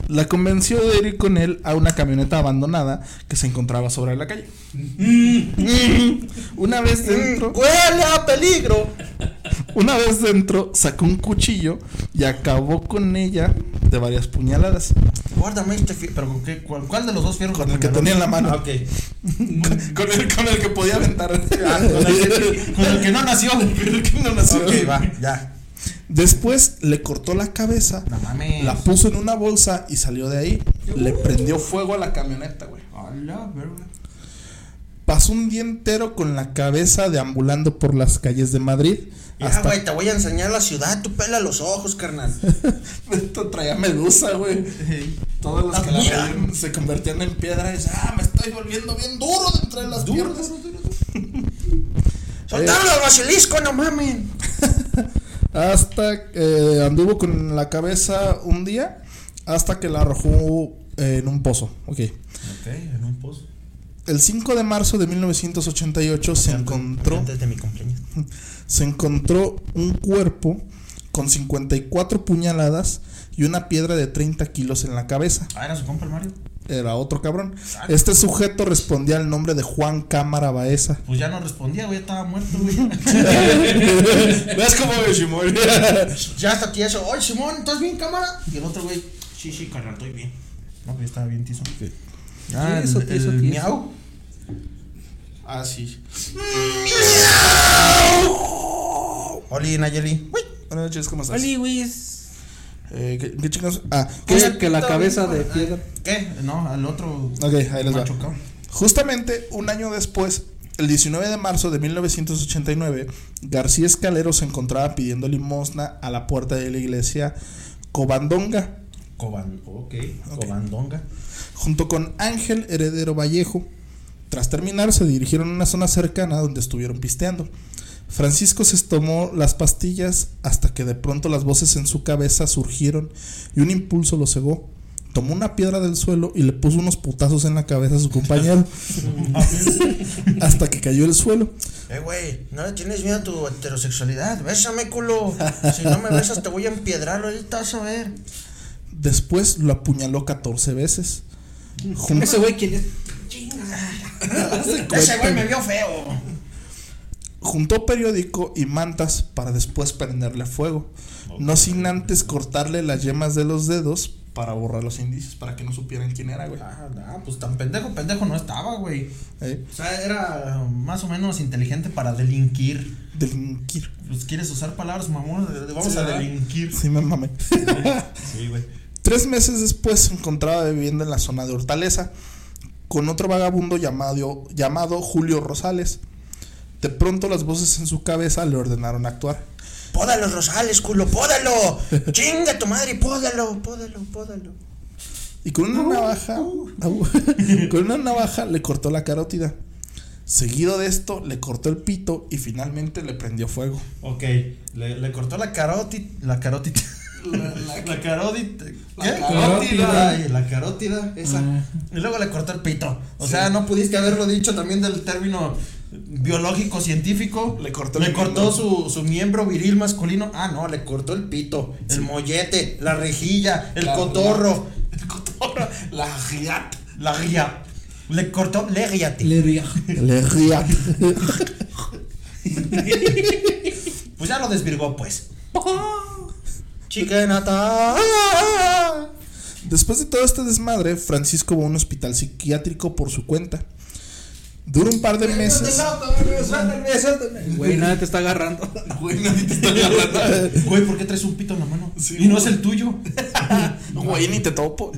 Speaker 1: La convenció de ir con él a una camioneta abandonada que se encontraba sobre la calle. Una vez dentro,
Speaker 2: ¡Huele a peligro!
Speaker 1: una vez dentro, sacó un cuchillo y acabó con ella de varias puñaladas.
Speaker 2: Guárdame este fierro. ¿Pero con qué? ¿Cuál, cuál de los dos fierros?
Speaker 1: Con el que tenía en la mano.
Speaker 2: Ah, ok.
Speaker 1: Con el, con el que podía aventar.
Speaker 2: Ah, con, el que, con el que no nació.
Speaker 1: Con el que no nació.
Speaker 2: Ok, va, ya.
Speaker 1: Después le cortó la cabeza,
Speaker 2: No mames.
Speaker 1: la puso en una bolsa y salió de ahí. Le prendió fuego a la camioneta, güey.
Speaker 2: Hola, verga.
Speaker 1: Pasó un día entero con la cabeza deambulando por las calles de Madrid.
Speaker 2: Ya,
Speaker 1: Hasta
Speaker 2: güey, te voy a enseñar la ciudad. Tú pela los ojos, carnal.
Speaker 1: Esto traía medusa, güey. Todos los que la
Speaker 2: Mira.
Speaker 1: veían se convertían en piedra y decían, ah, me estoy volviendo bien duro de entre las
Speaker 2: Duro,
Speaker 1: piernas.
Speaker 2: ¡Soltaron al basilisco, no mamen!
Speaker 1: Hasta eh, anduvo con la cabeza un día hasta que la arrojó eh, en un pozo. Ok.
Speaker 2: Ok, en un pozo.
Speaker 1: El 5 de marzo de 1988 se encontró,
Speaker 2: Antes de mi cumpleaños.
Speaker 1: se encontró un cuerpo con 54 puñaladas y una piedra de 30 kilos en la cabeza.
Speaker 2: Ah, era su compa el Mario.
Speaker 1: Era otro cabrón. Este sujeto respondía al nombre de Juan Cámara Baeza.
Speaker 2: Pues ya no respondía, güey, estaba muerto, güey.
Speaker 1: ¿Ves cómo me Shimon?
Speaker 2: ya está tieso. Oye, Simón, ¿estás bien, cámara? Y el otro, güey, sí, sí, carnal, estoy bien. No, pues estaba bien tieso. Ah,
Speaker 3: Tieso,
Speaker 2: el,
Speaker 3: tieso,
Speaker 2: el miau.
Speaker 1: Ah, sí.
Speaker 2: Oli, Nayeli. Uy.
Speaker 1: Buenas noches, ¿cómo estás?
Speaker 3: Oli, güey.
Speaker 1: Eh, ¿qué, qué chingados? Ah,
Speaker 3: que la cabeza de piedra.
Speaker 2: ¿Qué? No, al otro.
Speaker 1: Ok, ahí les va. Justamente un año después, el 19 de marzo de 1989, García Escalero se encontraba pidiendo limosna a la puerta de la iglesia Covandonga,
Speaker 2: Coban, ok, Cobandonga.
Speaker 1: junto con Ángel Heredero Vallejo. Tras terminar, se dirigieron a una zona cercana donde estuvieron pisteando. Francisco se tomó las pastillas hasta que de pronto las voces en su cabeza surgieron y un impulso lo cegó. Tomó una piedra del suelo y le puso unos putazos en la cabeza a su compañero hasta que cayó el suelo.
Speaker 2: Eh, güey, no le tienes miedo a tu heterosexualidad. Bésame, culo. Si no me besas, te voy a empiedrar. Ahorita vas a ver.
Speaker 1: Después lo apuñaló 14 veces. Jun-
Speaker 3: Ese güey, ¿quién es?
Speaker 2: Ese güey me vio feo.
Speaker 1: Juntó periódico y mantas para después prenderle fuego. No sin antes cortarle las yemas de los dedos para borrar los indicios, para que no supieran quién era, güey.
Speaker 2: Ah, no, pues tan pendejo, pendejo no estaba, güey.
Speaker 1: ¿Eh?
Speaker 2: O sea, era más o menos inteligente para delinquir.
Speaker 1: Delinquir.
Speaker 2: Pues quieres usar palabras, mamón. Vamos
Speaker 1: Sí,
Speaker 2: a delinquir.
Speaker 1: Sí, me mamé.
Speaker 2: Sí, güey.
Speaker 1: Tres meses después se encontraba viviendo en la zona de Hortaleza con otro vagabundo llamado, llamado Julio Rosales. De pronto las voces en su cabeza le ordenaron actuar.
Speaker 2: Pódalo, Rosales, culo, pódalo. Chinga tu madre, pódalo, pódalo, pódalo.
Speaker 1: Y con una navaja, au, con una navaja le cortó la carótida. Seguido de esto, le cortó el pito y finalmente le prendió fuego.
Speaker 2: Ok, le, le cortó la carótida. La carótida. La, carótida. ¿Qué?
Speaker 1: La
Speaker 3: carótida.
Speaker 2: Ay, la carótida, esa.
Speaker 3: Ah.
Speaker 2: Y luego le cortó el pito. O sea, no pudiste haberlo dicho también del término biológico científico.
Speaker 1: Le cortó
Speaker 2: le
Speaker 1: el
Speaker 2: cortó su, su miembro viril masculino. Ah, no, le cortó el pito, el mollete, la rejilla, el
Speaker 1: La-
Speaker 2: cotorro,
Speaker 1: El cotorro, la giat.
Speaker 2: la. Le cortó, le guíate.
Speaker 3: Le ría.
Speaker 1: Le giat.
Speaker 2: Pues ya lo desvirgó, pues. Chiquenata.
Speaker 1: Después de todo este desmadre, Francisco va a un hospital psiquiátrico por su cuenta. Dura un par de meses.
Speaker 3: Güey, nada te está agarrando.
Speaker 1: Güey, nadie te está agarrando.
Speaker 2: Güey, ¿por qué traes un pito en la mano?
Speaker 1: Sí,
Speaker 2: y no es el tuyo.
Speaker 1: Güey, ni te topo.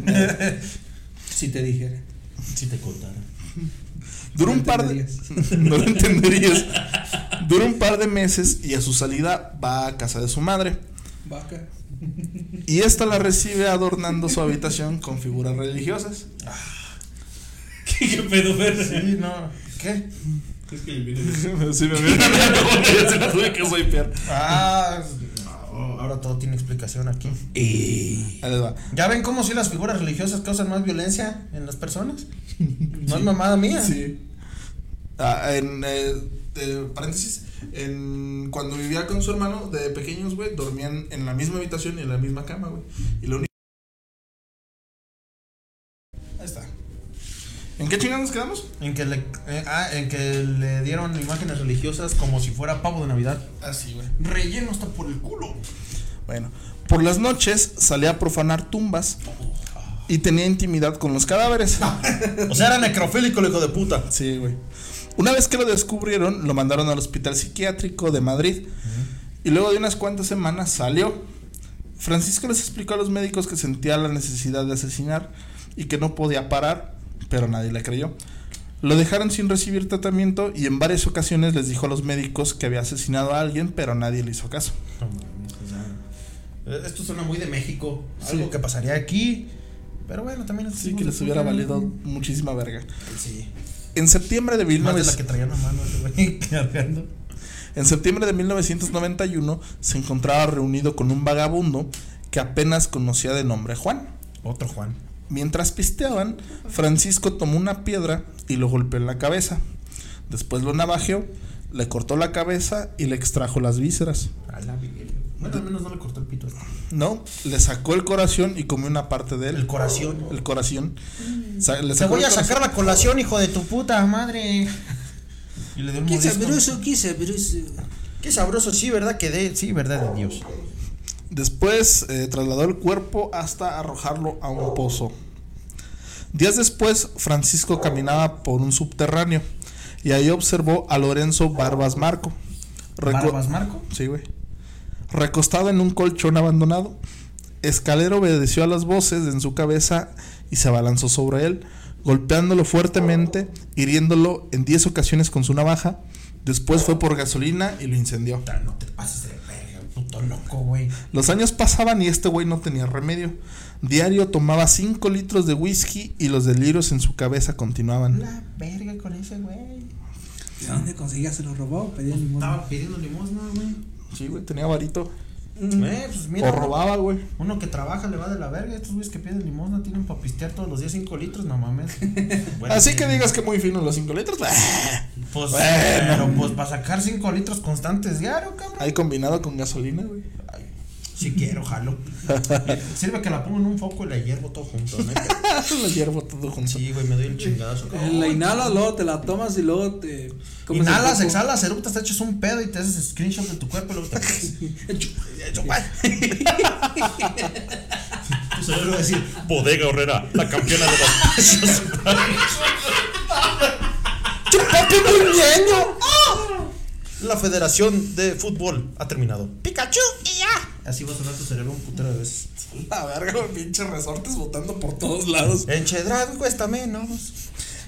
Speaker 3: Si te dijera.
Speaker 2: Si te contara.
Speaker 1: Dura un par de. No lo entenderías. Dura un par de meses y a su salida va a casa de su madre.
Speaker 3: Vaca.
Speaker 1: Y esta la recibe adornando su habitación con figuras religiosas.
Speaker 4: ¿Qué, qué pedo, verga?
Speaker 2: Sí, no. ¿Qué?
Speaker 4: Es que le viene.
Speaker 1: Sí, me viene ya se la tuve que soy Pierre.
Speaker 2: Ah, ahora todo tiene explicación aquí.
Speaker 1: Les va.
Speaker 2: ¿Ya ven cómo si las figuras religiosas causan más violencia en las personas? No es mamada mía.
Speaker 1: Sí. Ah, en eh, eh, paréntesis, en, cuando vivía con su hermano de pequeños, güey, dormían en la misma habitación y en la misma cama, güey. Y lo único. Ahí está. ¿En qué chingados nos quedamos?
Speaker 2: En que le, eh, ah, en que le dieron imágenes religiosas como si fuera pavo de Navidad.
Speaker 1: Así, güey.
Speaker 2: Relleno hasta por el culo.
Speaker 1: Bueno, por las noches salía a profanar tumbas y tenía intimidad con los cadáveres.
Speaker 2: O sea, era necrofílico el hijo de puta.
Speaker 1: Sí, güey. Una vez que lo descubrieron, lo mandaron al hospital psiquiátrico de Madrid. Y luego de unas cuantas semanas salió. Francisco les explicó a los médicos que sentía la necesidad de asesinar y que no podía parar, pero nadie le creyó. Lo dejaron sin recibir tratamiento y en varias ocasiones les dijo a los médicos que había asesinado a alguien, pero nadie le hizo caso.
Speaker 2: O sea, eh, Esto suena muy de México.
Speaker 1: Sí.
Speaker 2: Algo que pasaría aquí. Pero bueno, también es
Speaker 1: Sí, que les hubiera valido muchísima verga.
Speaker 2: Sí.
Speaker 1: En septiembre de
Speaker 2: Más de la
Speaker 1: 1900
Speaker 2: que traían a mano ese güey cargando.
Speaker 1: En septiembre de 1991 se encontraba reunido con un vagabundo que apenas conocía de nombre Juan.
Speaker 2: Otro Juan.
Speaker 1: Mientras pisteaban, Francisco tomó una piedra y lo golpeó en la cabeza. Después lo navajeó, le cortó la cabeza y le extrajo las vísceras.
Speaker 2: A la virgen. Bueno, al menos no le cortó el pito. este.
Speaker 1: No, le sacó el corazón y comió una parte de él.
Speaker 2: El corazón.
Speaker 1: El corazón. Le
Speaker 2: Te voy a sacar la colación, hijo de tu puta madre. Y le dio un
Speaker 3: Qué sabroso, qué sabroso.
Speaker 2: Qué sabroso, sí, verdad que de, sí, verdad de Dios.
Speaker 1: Después eh, trasladó el cuerpo hasta arrojarlo a un pozo. Días después, Francisco caminaba por un subterráneo y ahí observó a Lorenzo Barbas Marco. Reco-
Speaker 2: ¿Barbas Marco?
Speaker 1: Sí, güey. Recostado en un colchón abandonado, Escalero obedeció a las voces en su cabeza y se abalanzó sobre él, golpeándolo fuertemente, hiriéndolo en 10 ocasiones con su navaja. Después fue por gasolina y lo incendió.
Speaker 2: No te pases puto loco, güey.
Speaker 1: Los años pasaban y este güey no tenía remedio. Diario tomaba 5 litros de whisky y los delirios en su cabeza continuaban.
Speaker 2: La verga con ese güey.
Speaker 3: ¿De dónde conseguía? ¿Se lo robó? Pedía limosna.
Speaker 2: Estaba pidiendo limosna, güey.
Speaker 1: Sí, güey, tenía varito.
Speaker 2: Eh, pues mira.
Speaker 1: O robaba, güey.
Speaker 2: Uno que trabaja le va de la verga. Estos güeyes que piden limosna tienen para pistear todos los días 5 litros, no mames. Bueno,
Speaker 1: Así
Speaker 2: sí.
Speaker 1: que digas que muy fino los 5 litros.
Speaker 2: Pues,
Speaker 1: Bueno.
Speaker 2: pero pues para sacar 5 litros constantes diario, cabrón.
Speaker 1: Ahí combinado con gasolina, güey.
Speaker 2: Si quiero, jalo. Sirve que la pongo en un foco y la hiervo todo junto, ¿no?
Speaker 1: Lo hiervo todo junto.
Speaker 2: Sí, güey, me doy el chingadazo.
Speaker 3: Eh, La inhalas, luego te la tomas y luego te.
Speaker 2: Inhalas, exhalas, eructas, te echas un pedo y te haces screenshot de tu cuerpo y luego te Tú sabes lo que decir.
Speaker 5: Bodega Horrera, la campeona de los precios.
Speaker 2: ¡Chupate muy ñeño! La Federación de Fútbol ha terminado. ¡Pikachu! Así va a sonar tu cerebro un putero de veces.
Speaker 1: La verga, los pinches resortes botando por todos lados.
Speaker 2: En Chedrad cuesta menos.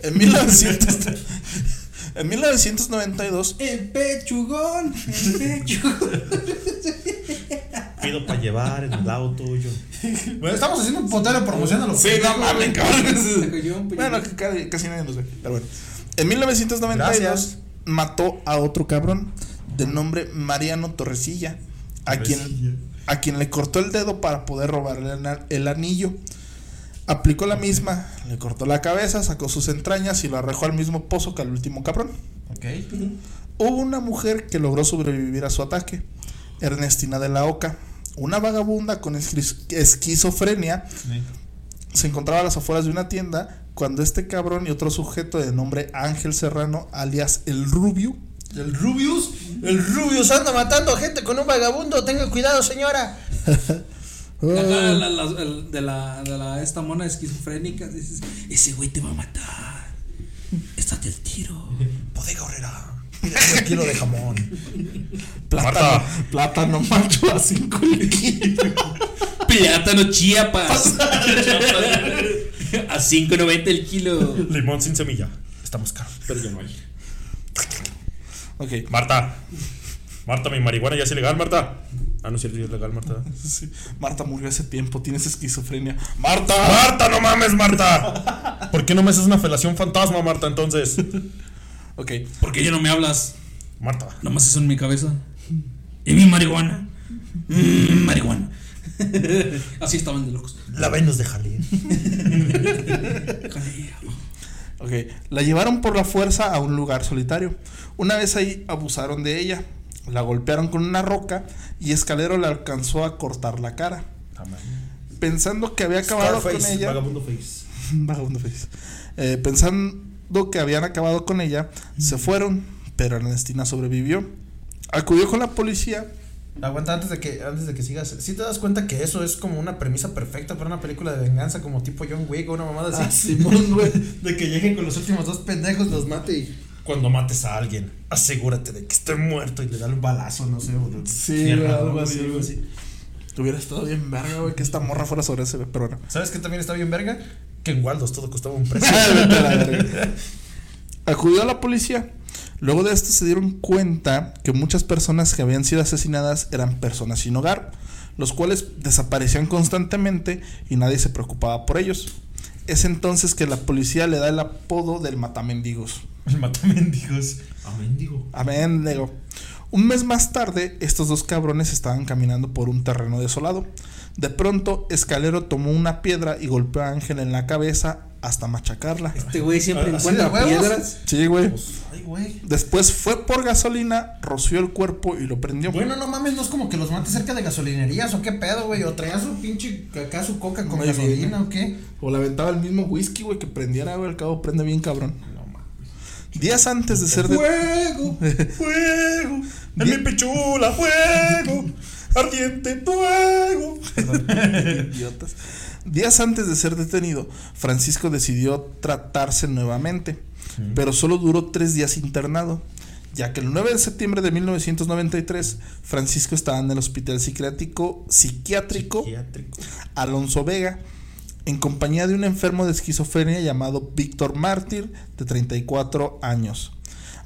Speaker 1: En 1900 En 1992,
Speaker 3: El pechugón. El pechugón.
Speaker 5: Pido para llevar en el auto yo.
Speaker 2: Bueno, estamos haciendo un putero de promoción a los
Speaker 1: Sí, no mames, cabrón. Bueno, casi, casi nadie nos ve. Pero bueno. En 1992
Speaker 2: Gracias.
Speaker 1: mató a otro cabrón de nombre Mariano Torresilla, a quien, a quien le cortó el dedo para poder robarle el, anillo. Aplicó la misma, le cortó la cabeza, sacó sus entrañas y lo arrojó al mismo pozo que al último cabrón.
Speaker 2: Ok.
Speaker 1: Hubo una mujer que logró sobrevivir a su ataque, Ernestina de la Oca, una vagabunda con esquizofrenia se encontraba a las afueras de una tienda cuando este cabrón y otro sujeto de nombre Ángel Serrano, alias el Rubio,
Speaker 2: El Rubius. El Rubius anda matando gente con un vagabundo. Tenga cuidado, señora.
Speaker 3: Acá, la- la- el- de la, de la, esta mona esquizofrénica, dices, ese güey te va a matar. Estate el tiro.
Speaker 2: Bodega Horrera. Mira, un kilo de jamón.
Speaker 1: plátano, plátano macho a 5
Speaker 3: Plátano Chiapas. a 5.90 el kilo.
Speaker 5: Limón sin semilla.
Speaker 2: Estamos caros.
Speaker 5: Pero ya no hay.
Speaker 1: Ok,
Speaker 5: Marta, Marta, mi marihuana ya es ilegal, Marta. Ah, no es cierto, ya es legal, Marta.
Speaker 1: Sí. Marta murió hace tiempo, tienes esquizofrenia. ¡Marta!
Speaker 5: ¡Marta, no mames, Marta! ¿Por qué no me haces una felación fantasma, Marta, entonces?
Speaker 1: Ok,
Speaker 3: ¿Por qué ya no me hablas?
Speaker 5: Marta.
Speaker 3: Nomás eso en mi cabeza. ¿Y mi marihuana? Mm, marihuana. Así estaban de locos.
Speaker 5: La Venus de Jalí.
Speaker 1: Ok. La llevaron por la fuerza a un lugar solitario. Una vez ahí abusaron de ella. La golpearon con una roca y Escalero le alcanzó a cortar la cara. Pensando que había acabado con ella.
Speaker 5: Vagabundo face.
Speaker 1: Vagabundo Face. Eh, pensando que habían acabado con ella, se fueron, pero Ernestina sobrevivió. Acudió con la policía.
Speaker 2: Aguanta antes de que antes de que sigas. ¿Sí te das cuenta que eso es como una premisa perfecta para una película de venganza como tipo John Wick o una mamada así?
Speaker 1: Ah, Simón, güey.
Speaker 2: De que lleguen con los últimos dos pendejos, los mate y
Speaker 5: Cuando mates a alguien, asegúrate de que esté muerto y le da un balazo, no sé. o de
Speaker 1: Sí, algo así, algo así. Hubiera estado bien verga, güey, que esta morra fuera sobre ese, pero no.
Speaker 2: ¿Sabes qué también está bien verga?
Speaker 5: Que en Waldos todo costaba un precio.
Speaker 1: Acudió a la policía. Luego de esto se dieron cuenta que muchas personas que habían sido asesinadas eran personas sin hogar, los cuales desaparecían constantemente y nadie se preocupaba por ellos. Es entonces que la policía le da el apodo del matamendigos.
Speaker 5: El matamendigos. A mendigo.
Speaker 1: Amén, nego. Un mes más tarde, estos dos cabrones estaban caminando por un terreno desolado. De pronto, Escalero tomó una piedra y golpeó a Ángel en la cabeza hasta machacarla.
Speaker 3: Este güey siempre
Speaker 2: ¿Así
Speaker 3: encuentra piedras.
Speaker 1: Sí, güey.
Speaker 2: Ay, güey.
Speaker 1: Después fue por gasolina, roció el cuerpo y lo prendió.
Speaker 2: Bueno, no mames, no es como que los mate cerca de gasolinerías o qué pedo, güey. O traía su pinche acá su coca con
Speaker 1: Muy bien.
Speaker 2: gasolina o qué.
Speaker 1: O le aventaba el mismo whisky, güey, que prendiera, güey. Al cabo prende bien cabrón. Días antes de ser de...
Speaker 5: ¡Fuego! ¡Fuego! ¡En mi pichula! ¡Fuego! ¡Ardiente fuego!
Speaker 1: Idiotas. Días antes de ser detenido, Francisco decidió tratarse nuevamente, pero solo duró tres días internado, ya que el 9 de septiembre de 1993, Francisco estaba en el hospital psiquiátrico, psiquiátrico
Speaker 5: Psiquiátrico.
Speaker 1: Alonso Vega, en compañía de un enfermo de esquizofrenia llamado Víctor Mártir, de 34 años.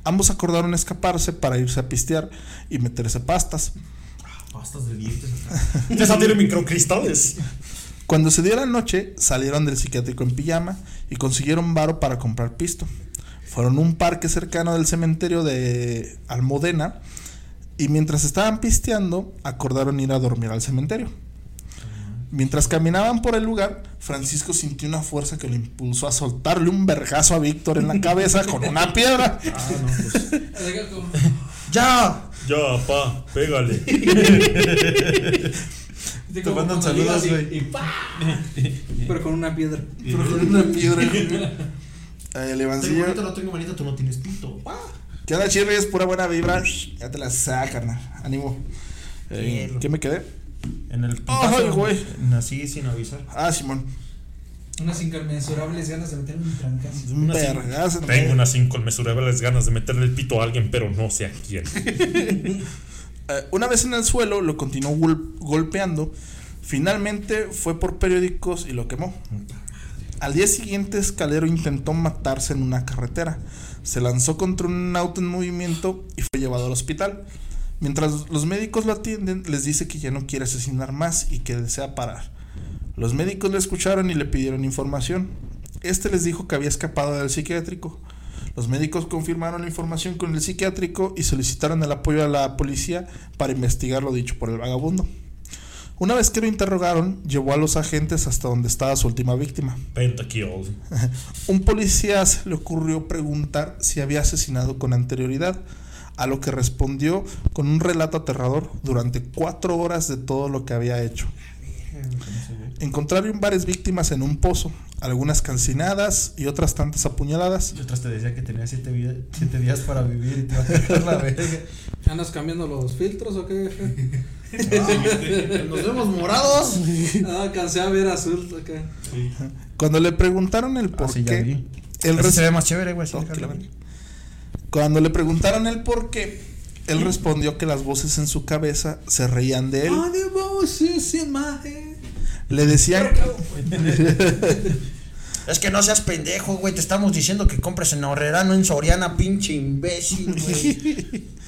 Speaker 1: Ambos acordaron escaparse para irse a pistear y meterse pastas.
Speaker 2: Pastas de dientes.
Speaker 5: ¡Esa tiene microcristales!
Speaker 1: Cuando se dio la noche, salieron del psiquiátrico en pijama y consiguieron varo para comprar pisto. Fueron a un parque cercano del cementerio de Almodena y mientras estaban pisteando, acordaron ir a dormir al cementerio. Mientras caminaban por el lugar, Francisco sintió una fuerza que lo impulsó a soltarle un vergazo a Víctor en la cabeza con una piedra.
Speaker 5: Ah, no, pues.
Speaker 2: ¡Ya!
Speaker 5: Ya, pa, pégale.
Speaker 2: Te mandan saludos, güey.
Speaker 3: Pero con una piedra.
Speaker 1: Pero con una piedra.
Speaker 2: Tengo
Speaker 1: Levancillo.
Speaker 2: manita, no tengo manita, tú no tienes pito.
Speaker 1: ¿Qué onda, Chirris? Pura buena vibra. Ya te la sacan, carnal. Ánimo. Eh. ¿Qué me quedé?
Speaker 2: En el
Speaker 1: Ay, güey.
Speaker 2: Nací sin avisar.
Speaker 1: Ah, Simón.
Speaker 3: Unas inconmensurables ganas de meterme un trancazo.
Speaker 1: Un.
Speaker 5: Tengo unas inconmensurables ganas de meterle el pito a alguien, pero no sé a quién.
Speaker 1: Eh, una vez en el suelo, lo continuó gol- golpeando. Finalmente fue por periódicos y lo quemó. Al día siguiente, Escalero intentó matarse en una carretera. Se lanzó contra un auto en movimiento y fue llevado al hospital. Mientras los médicos lo atienden, les dice que ya no quiere asesinar más y que desea parar. Los médicos le escucharon y le pidieron información. Este les dijo que había escapado del psiquiátrico. Los médicos confirmaron la información con el psiquiátrico y solicitaron el apoyo a la policía para investigar lo dicho por el vagabundo. Una vez que lo interrogaron, llevó a los agentes hasta donde estaba su última víctima.
Speaker 5: Pentakill.
Speaker 1: Un policía se le ocurrió preguntar si había asesinado con anterioridad, a lo que respondió con un relato aterrador durante cuatro horas de todo lo que había hecho. Encontraron varias víctimas en un pozo, algunas calcinadas y otras tantas apuñaladas.
Speaker 2: Y otras te decía que tenía siete, vida- siete días para vivir y te va a dejar la verga.
Speaker 3: ¿Andas cambiando los filtros o qué?
Speaker 2: Nos vemos morados.
Speaker 3: ah, alcancé a ver azul acá.
Speaker 1: Cuando le preguntaron el por
Speaker 2: sí, ya
Speaker 1: qué, res-
Speaker 2: se ve más chévere, güey.
Speaker 1: Oh. Cuando le preguntaron el por qué, él respondió que las voces en su cabeza se reían de él. Le decían,
Speaker 2: Es que no seas pendejo, güey. Te estamos diciendo que compres en Ahorrera, no en Soriana, pinche imbécil, güey.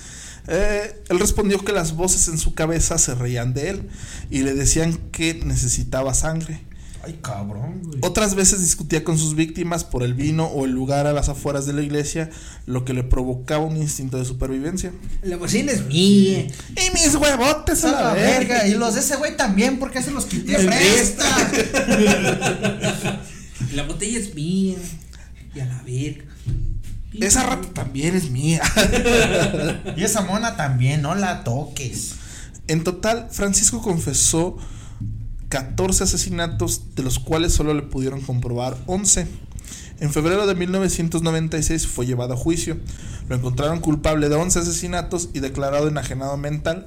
Speaker 1: Eh, él respondió que las voces en su cabeza se reían de él y le decían que necesitaba sangre.
Speaker 2: Ay, cabrón, güey.
Speaker 1: Otras veces discutía con sus víctimas por el vino o el lugar a las afueras de la iglesia, lo que le provocaba un instinto de supervivencia.
Speaker 3: La bocina es mía.
Speaker 1: Y mis huevotes
Speaker 2: A la verga. Y los de ese güey también, ¿por qué se los quité? ¡Presta!
Speaker 3: La botella es mía. Y a la verga.
Speaker 1: Esa rata también es mía.
Speaker 2: Y esa mona también, no la toques.
Speaker 1: En total, Francisco confesó 14 asesinatos, de los cuales solo le pudieron comprobar 11. En febrero de 1996 fue llevado a juicio. Lo encontraron culpable de 11 asesinatos y declarado enajenado mental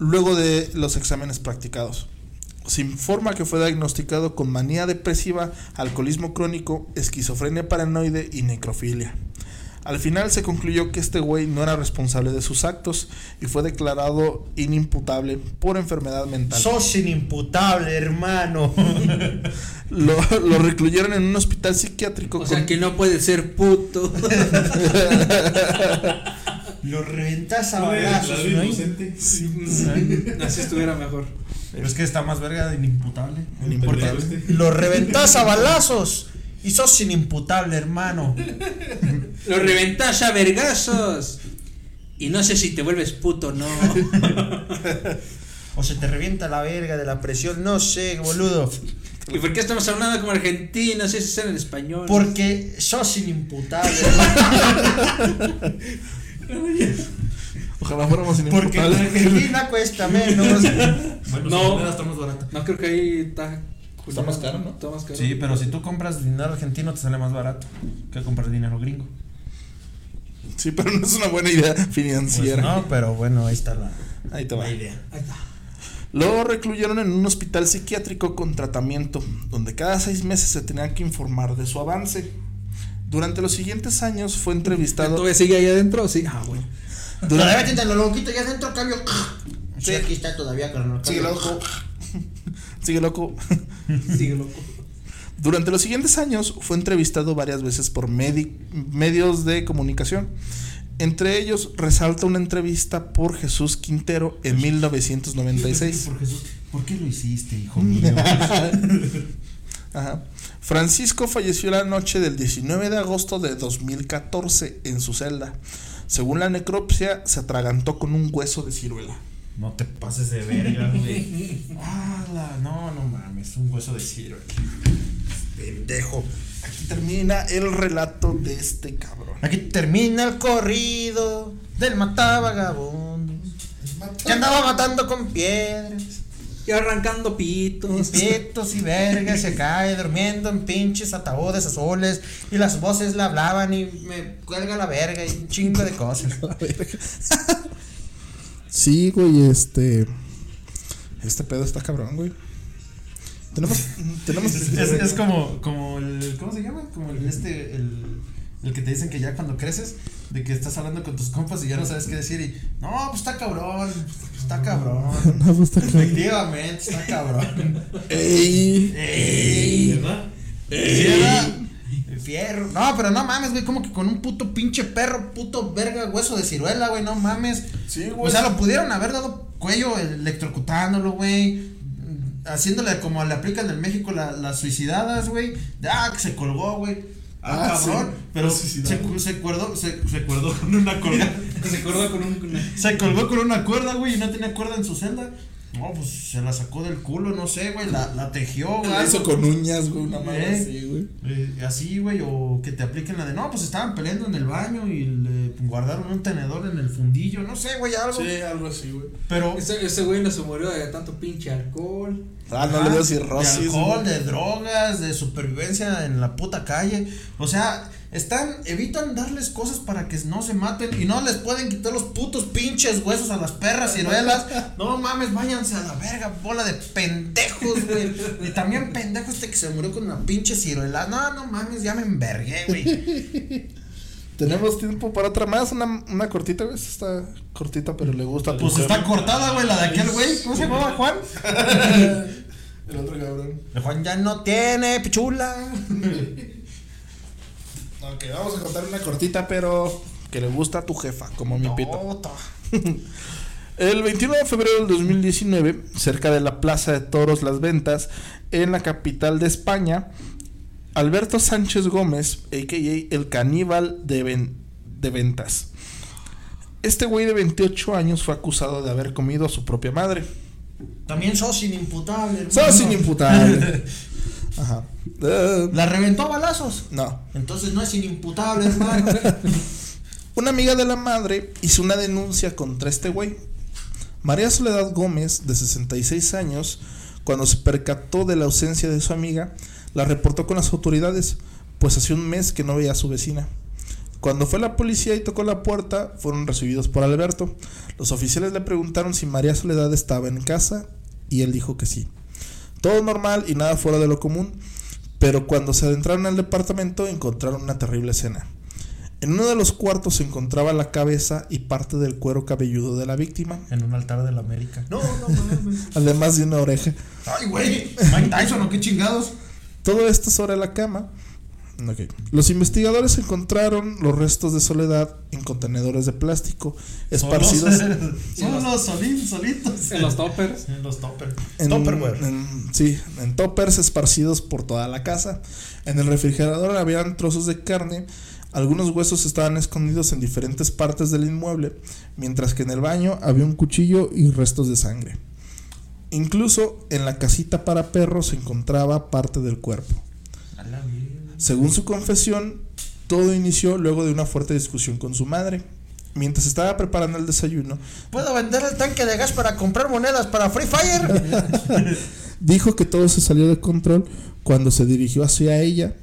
Speaker 1: luego de los exámenes practicados. Se informa que fue diagnosticado con manía depresiva, alcoholismo crónico, esquizofrenia paranoide y necrofilia. Al final se concluyó que este güey no era responsable de sus actos y fue declarado inimputable por enfermedad mental.
Speaker 2: Sos inimputable, hermano.
Speaker 1: Lo, lo recluyeron en un hospital psiquiátrico.
Speaker 3: O sea que no puede ser puto.
Speaker 2: Lo reventas a
Speaker 4: claro,
Speaker 2: ¿no?
Speaker 4: inocente.
Speaker 3: Así estuviera mejor.
Speaker 2: Pero es que está más verga de inimputable.
Speaker 1: Inimputable.
Speaker 2: Lo reventas a balazos. Y sos inimputable, hermano.
Speaker 3: Lo reventás a vergazos. Y no sé si te vuelves puto o no.
Speaker 2: O se te revienta la verga de la presión. No sé, boludo.
Speaker 3: ¿Y por qué estamos hablando como argentinos? Eso es en español.
Speaker 2: Porque sos inimputable.
Speaker 1: Ojalá fuéramos
Speaker 2: Porque en
Speaker 1: inimputables.
Speaker 2: Argentina cuesta menos.
Speaker 4: Bueno,
Speaker 3: No.
Speaker 4: barata.
Speaker 3: No creo que ahí está.
Speaker 1: Está más caro, ¿no?
Speaker 3: Está más caro.
Speaker 2: Sí, pero si tú compras dinero argentino te sale más barato que comprar dinero gringo.
Speaker 1: Sí, pero no es una buena idea
Speaker 2: Pues
Speaker 1: financiera.
Speaker 2: no, pero bueno, ahí está la,
Speaker 1: Ahí te va.
Speaker 2: la idea.
Speaker 3: Ahí está.
Speaker 1: Lo recluyeron en un hospital psiquiátrico con tratamiento, donde cada seis meses se tenía que informar de su avance. Durante los siguientes años fue entrevistado.
Speaker 3: ¿Todavía sigue ahí adentro? Sí. Ah, bueno.
Speaker 2: Todavía
Speaker 1: Durante,
Speaker 2: métete lo loquito ya adentro, cambio. Sí, aquí está todavía, carnal.
Speaker 1: sigue loco. Sigue loco.
Speaker 3: Sigue loco.
Speaker 1: Durante los siguientes años fue entrevistado varias veces por medi- medios de comunicación. Entre ellos resalta una entrevista por Jesús Quintero en 1996.
Speaker 2: Por Jesús, ¿por qué lo hiciste, hijo mío?
Speaker 1: Ajá. Francisco falleció la noche del 19 de agosto de 2014 en su celda. Según la necropsia, se atragantó con un hueso de ciruela.
Speaker 2: No te pases de verga, güey. ¡Hala! No, no mames, un hueso de ciro. Pendejo.
Speaker 1: Aquí termina el relato de este cabrón.
Speaker 2: Aquí termina el corrido del matabagabundos. Que andaba matando con piedras.
Speaker 3: Y arrancando pitos.
Speaker 2: Pitos y vergas, se cae durmiendo en pinches ataúdes azules. Y las voces le hablaban y me cuelga la verga y un chingo de cosas.
Speaker 1: Sí, güey, este. Este pedo está cabrón, güey. Tenemos. tenemos
Speaker 2: Es, es como, como el. ¿Cómo se llama? Como el este. El, el que te dicen que ya cuando creces, de que estás hablando con tus compas y ya no sabes qué decir y. No, pues está cabrón. Está cabrón.
Speaker 1: No, pues está cabrón.
Speaker 2: Efectivamente, está cabrón.
Speaker 1: Ey.
Speaker 2: ¡Ey!
Speaker 4: ¿Verdad?
Speaker 2: Sí, ¿verdad? El fierro. No, pero no mames, güey. Como que con un puto pinche perro, puto verga, hueso de ciruela, güey. No mames.
Speaker 1: Sí, güey.
Speaker 2: O sea, lo pudieron haber dado cuello electrocutándolo, güey. Haciéndole como le aplican en México la- las suicidadas, güey. Ah, que se colgó, güey. Ah,
Speaker 1: Ah,
Speaker 2: cabrón.
Speaker 1: sí,
Speaker 2: pero se,
Speaker 1: suicidadas.
Speaker 2: se cuerdó, se, se cuerdó con una colgada.
Speaker 3: Se acordó con un.
Speaker 2: se colgó con una cuerda, güey, y no tenía cuerda en su celda. No, pues se la sacó del culo, no sé, güey. La, la tejió, güey.
Speaker 1: La hizo con uñas, güey, una madre
Speaker 2: Eh.
Speaker 1: así, güey.
Speaker 2: Eh, así, güey, o que te apliquen la de no, pues estaban peleando en el baño y le guardaron un tenedor en el fundillo, no sé, güey, algo.
Speaker 1: Sí, algo así, güey.
Speaker 2: Pero
Speaker 3: Ese, ese güey no se murió de tanto pinche alcohol.
Speaker 1: Ah, no le dio
Speaker 2: de
Speaker 1: cirrosis.
Speaker 2: alcohol,
Speaker 1: güey.
Speaker 2: de drogas, de supervivencia en la puta calle. O sea, están, evitan darles cosas para que no se maten y no les pueden quitar los putos pinches huesos a las perras ciruelas. No mames, váyanse a la verga, bola de pendejos, güey. Y también pendejo este que se murió con una pinche ciruela. No, no mames, ya me envergué, güey.
Speaker 1: Tenemos tiempo para otra más, una, una cortita, güey. Está cortita, pero le gusta.
Speaker 2: Pues está cortada, güey, la de aquel güey. ¿Cómo se llamaba Juan?
Speaker 1: El otro cabrón.
Speaker 2: El Juan ya no tiene pichula.
Speaker 1: Ok, vamos a contar una cortita, pero Que le gusta a tu jefa, como mi pito. El 21 de febrero del 2019, cerca de la Plaza de Toros Las Ventas, en la capital de España, Alberto Sánchez Gómez, a.k.a. el caníbal de, ven- de ventas. Este güey de 28 años fue acusado de haber comido a su propia madre.
Speaker 2: También sos inimputable. hermano.
Speaker 1: Sos inimputable. Ajá. Eh,
Speaker 2: La reventó a balazos.
Speaker 1: no.
Speaker 2: Entonces no es inimputable, hermano.
Speaker 1: Una amiga de la madre hizo una denuncia contra este güey. María Soledad Gómez, de 66 años, cuando se percató de la ausencia de su amiga, la reportó con las autoridades, pues hacía un mes que no veía a su vecina. Cuando fue la policía y tocó la puerta, fueron recibidos por Alberto. Los oficiales le preguntaron si María Soledad estaba en casa y él dijo que sí. Todo normal y nada fuera de lo común, pero cuando se adentraron al departamento encontraron una terrible escena. En uno de los cuartos se encontraba la cabeza y parte del cuero cabelludo de la víctima,
Speaker 2: en un altar de la América. No, no mames.
Speaker 1: además de una oreja.
Speaker 2: Ay, güey. Mike Tyson, ¿o qué chingados?
Speaker 1: Todo esto sobre la cama. Los investigadores encontraron los restos de Soledad en contenedores de plástico esparcidos
Speaker 2: Solos, solín, solitos.
Speaker 3: En los toppers.
Speaker 2: En los toppers.
Speaker 1: en,
Speaker 2: Tupperware.
Speaker 1: en- sí, en toppers esparcidos por toda la casa. En el refrigerador habían trozos de carne. Algunos huesos estaban escondidos en diferentes partes del inmueble, mientras que en el baño había un cuchillo y restos de sangre. Incluso en la casita para perros se encontraba parte del cuerpo.
Speaker 2: A la mierda.
Speaker 1: Según su confesión, todo inició luego de una fuerte discusión con su madre. Mientras estaba preparando el desayuno,
Speaker 2: ¿Puedo vender el tanque de gas para comprar monedas para Free Fire?
Speaker 1: dijo que todo se salió de control cuando se dirigió hacia ella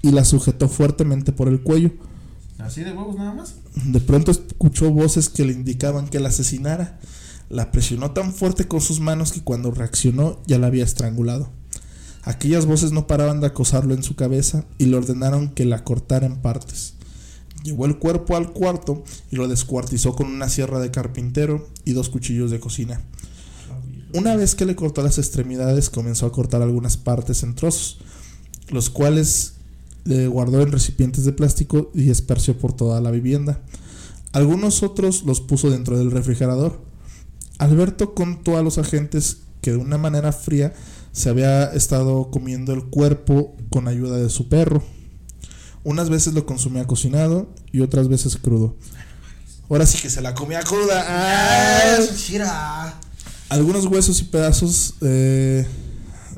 Speaker 1: y la sujetó fuertemente por el cuello.
Speaker 2: ¿Así de huevos nada más?
Speaker 1: De pronto escuchó voces que le indicaban que la asesinara. La presionó tan fuerte con sus manos que cuando reaccionó ya la había estrangulado. Aquellas voces no paraban de acosarlo en su cabeza y le ordenaron que la cortara en partes. Llevó el cuerpo al cuarto y lo descuartizó con una sierra de carpintero y dos cuchillos de cocina. Una vez que le cortó las extremidades, comenzó a cortar algunas partes en trozos, los cuales le guardó en recipientes de plástico y esparció por toda la vivienda. Algunos otros los puso dentro del refrigerador. Alberto contó a los agentes que de una manera fría se había estado comiendo el cuerpo con ayuda de su perro. Unas veces lo consumía cocinado y otras veces crudo. Ahora sí que se la comía cruda. ¡Ah! Algunos huesos y pedazos eh,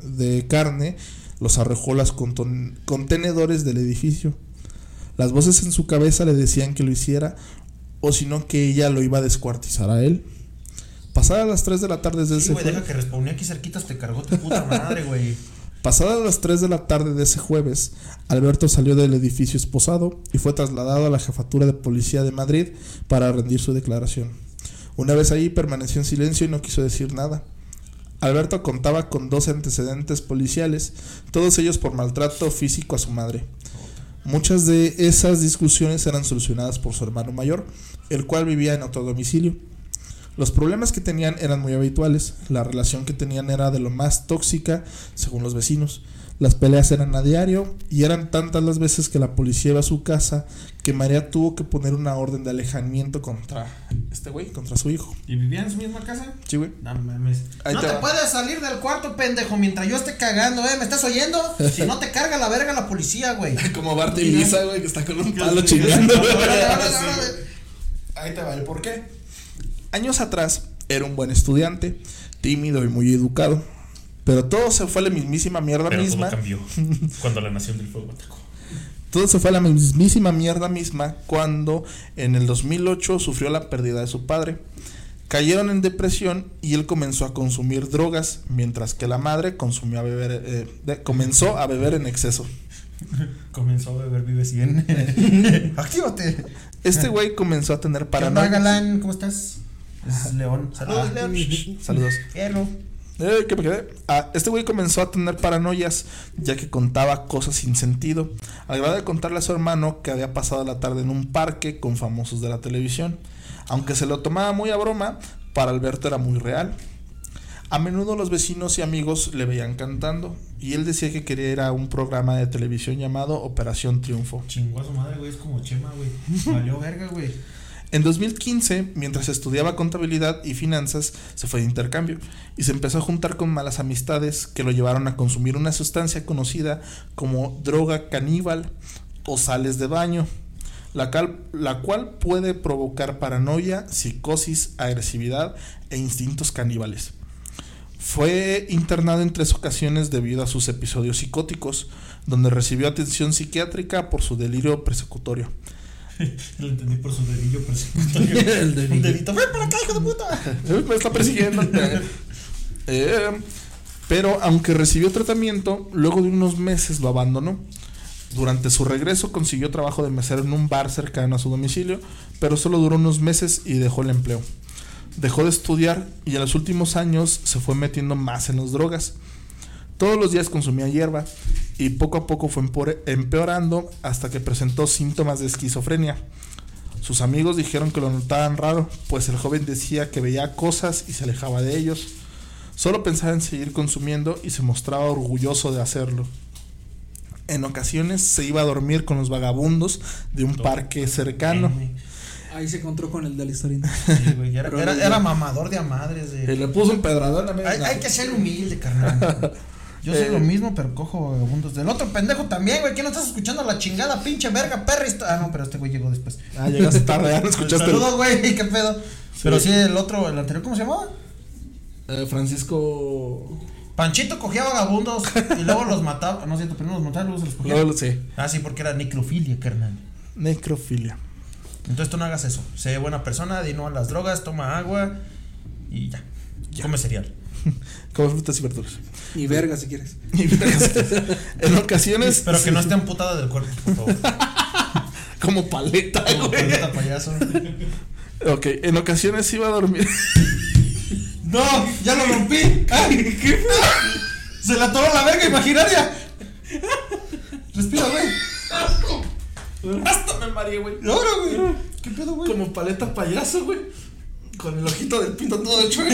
Speaker 1: de carne los arrojó las contenedores del edificio. Las voces en su cabeza le decían que lo hiciera o si no que ella lo iba a descuartizar a él. Pasadas las 3 de la tarde
Speaker 2: Sí,
Speaker 1: ese
Speaker 2: güey,
Speaker 1: jue-
Speaker 2: deja que aquí cerquitas, te cargó tu puta madre, güey.
Speaker 1: Pasadas las 3 de la tarde de ese jueves, Alberto salió del edificio esposado y fue trasladado a la jefatura de policía de Madrid para rendir su declaración. Una vez ahí permaneció en silencio y no quiso decir nada. Alberto contaba con dos antecedentes policiales, todos ellos por maltrato físico a su madre. Muchas de esas discusiones eran solucionadas por su hermano mayor, el cual vivía en otro domicilio. Los problemas que tenían eran muy habituales, la relación que tenían era de lo más tóxica según los vecinos. Las peleas eran a diario y eran tantas las veces que la policía iba a su casa que María tuvo que poner una orden de alejamiento contra este güey, contra su hijo.
Speaker 2: ¿Y vivía en su misma casa?
Speaker 1: Sí, güey.
Speaker 2: No mames.
Speaker 1: Ahí
Speaker 2: no
Speaker 1: te
Speaker 2: puedes salir del cuarto, pendejo, mientras yo esté cagando, ¿eh? ¿Me estás oyendo? Si no te carga la verga la policía, güey.
Speaker 1: Como Bart y Lisa, güey, que está con un palo chingando. Ahí te va el por qué. Años atrás era un buen estudiante, tímido y muy educado. Pero todo se fue a la mismísima mierda
Speaker 5: Pero
Speaker 1: misma.
Speaker 5: todo cambió cuando la Nación del Fuego atacó.
Speaker 1: Todo se fue a la mismísima mierda misma cuando en el 2008 sufrió la pérdida de su padre. Cayeron en depresión y él comenzó a consumir drogas, mientras que la madre consumió a beber, eh, de- comenzó a beber en exceso.
Speaker 2: Comenzó a beber Vive 100. Actívate.
Speaker 1: Este güey comenzó a tener
Speaker 2: ¿Qué onda,
Speaker 1: paranoia.
Speaker 2: Galán? ¿Cómo estás? Es León. Saludos,
Speaker 1: Ah,
Speaker 2: León.
Speaker 1: Saludos.
Speaker 2: Fierro.
Speaker 1: Eh, ¿qué me quedé? Ah, este güey comenzó a tener paranoias ya que contaba cosas sin sentido. Al grado de contarle a su hermano que había pasado la tarde en un parque con famosos de la televisión. Aunque se lo tomaba muy a broma, para Alberto era muy real. A menudo los vecinos y amigos le veían cantando y él decía que quería ir a un programa de televisión llamado Operación Triunfo.
Speaker 2: Chingó a su madre, güey. Es como Chema, güey. Valió verga, güey.
Speaker 1: En 2015, mientras estudiaba contabilidad y finanzas, se fue de intercambio y se empezó a juntar con malas amistades que lo llevaron a consumir una sustancia conocida como droga caníbal o sales de baño, la, la cual puede provocar paranoia, psicosis, agresividad e instintos caníbales. Fue internado en tres ocasiones debido a sus episodios psicóticos, donde recibió atención psiquiátrica por su delirio persecutorio.
Speaker 2: Lo entendí por su dedillo persecutorio.
Speaker 3: El dedillo.
Speaker 2: Un dedito. ¡Ven para acá, hijo de puta!
Speaker 1: Me está persiguiendo. Eh, pero aunque recibió tratamiento, luego de unos meses lo abandonó. Durante su regreso consiguió trabajo de mesero en un bar cercano a su domicilio, pero solo duró unos meses y dejó el empleo. Dejó de estudiar y en los últimos años se fue metiendo más en las drogas. Todos los días consumía hierba y poco a poco fue empore- empeorando hasta que presentó síntomas de esquizofrenia. Sus amigos dijeron que lo notaban raro, pues el joven decía que veía cosas y se alejaba de ellos. Solo pensaba en seguir consumiendo y se mostraba orgulloso de hacerlo. En ocasiones se iba a dormir con los vagabundos de un parque cercano.
Speaker 3: Ahí se encontró con el de la historia.
Speaker 2: Sí, güey. Era, mamador de a madres. de-
Speaker 1: Y le puso un pedrador a la
Speaker 2: Hay, hay que ser humilde, carnal. Yo soy
Speaker 1: Eh.
Speaker 2: lo mismo, pero cojo vagabundos. Del otro pendejo también, güey. ¿Quién no estás escuchando la chingada pinche verga, perra? Ah, no, pero este güey llegó después.
Speaker 1: Ah, llegaste tarde, ya no escuchaste.
Speaker 2: Saludos, güey. ¿Qué pedo? Pero sí, el otro, el anterior, ¿cómo se llamaba?
Speaker 1: Eh, Francisco.
Speaker 2: Panchito cogía vagabundos y luego los mataba. No cierto, primero los mataba y luego se los cogía.
Speaker 1: Lo sé.
Speaker 2: Ah, sí, porque era necrofilia, carnal.
Speaker 1: Necrofilia.
Speaker 2: Entonces tú no hagas eso. Sé buena persona, di no a las drogas, toma agua y ya. Come cereal.
Speaker 1: Come frutas y verduras.
Speaker 3: Y verga si quieres.
Speaker 1: en ocasiones.
Speaker 2: Pero que no esté amputada del cuerpo, por favor.
Speaker 1: Como paleta,
Speaker 2: Como
Speaker 1: güey.
Speaker 2: paleta payaso.
Speaker 1: Ok, en ocasiones iba a dormir.
Speaker 2: ¡No! ¡Ya lo rompí! ¡Ay! ¿Qué ¡Se la atoró la verga imaginaria! Respira, güey.
Speaker 1: Hasta me mareé, güey.
Speaker 2: Ahora, güey. ¿Qué pedo, güey?
Speaker 1: Como paleta payaso, güey. Con el ojito del pinto todo chueco.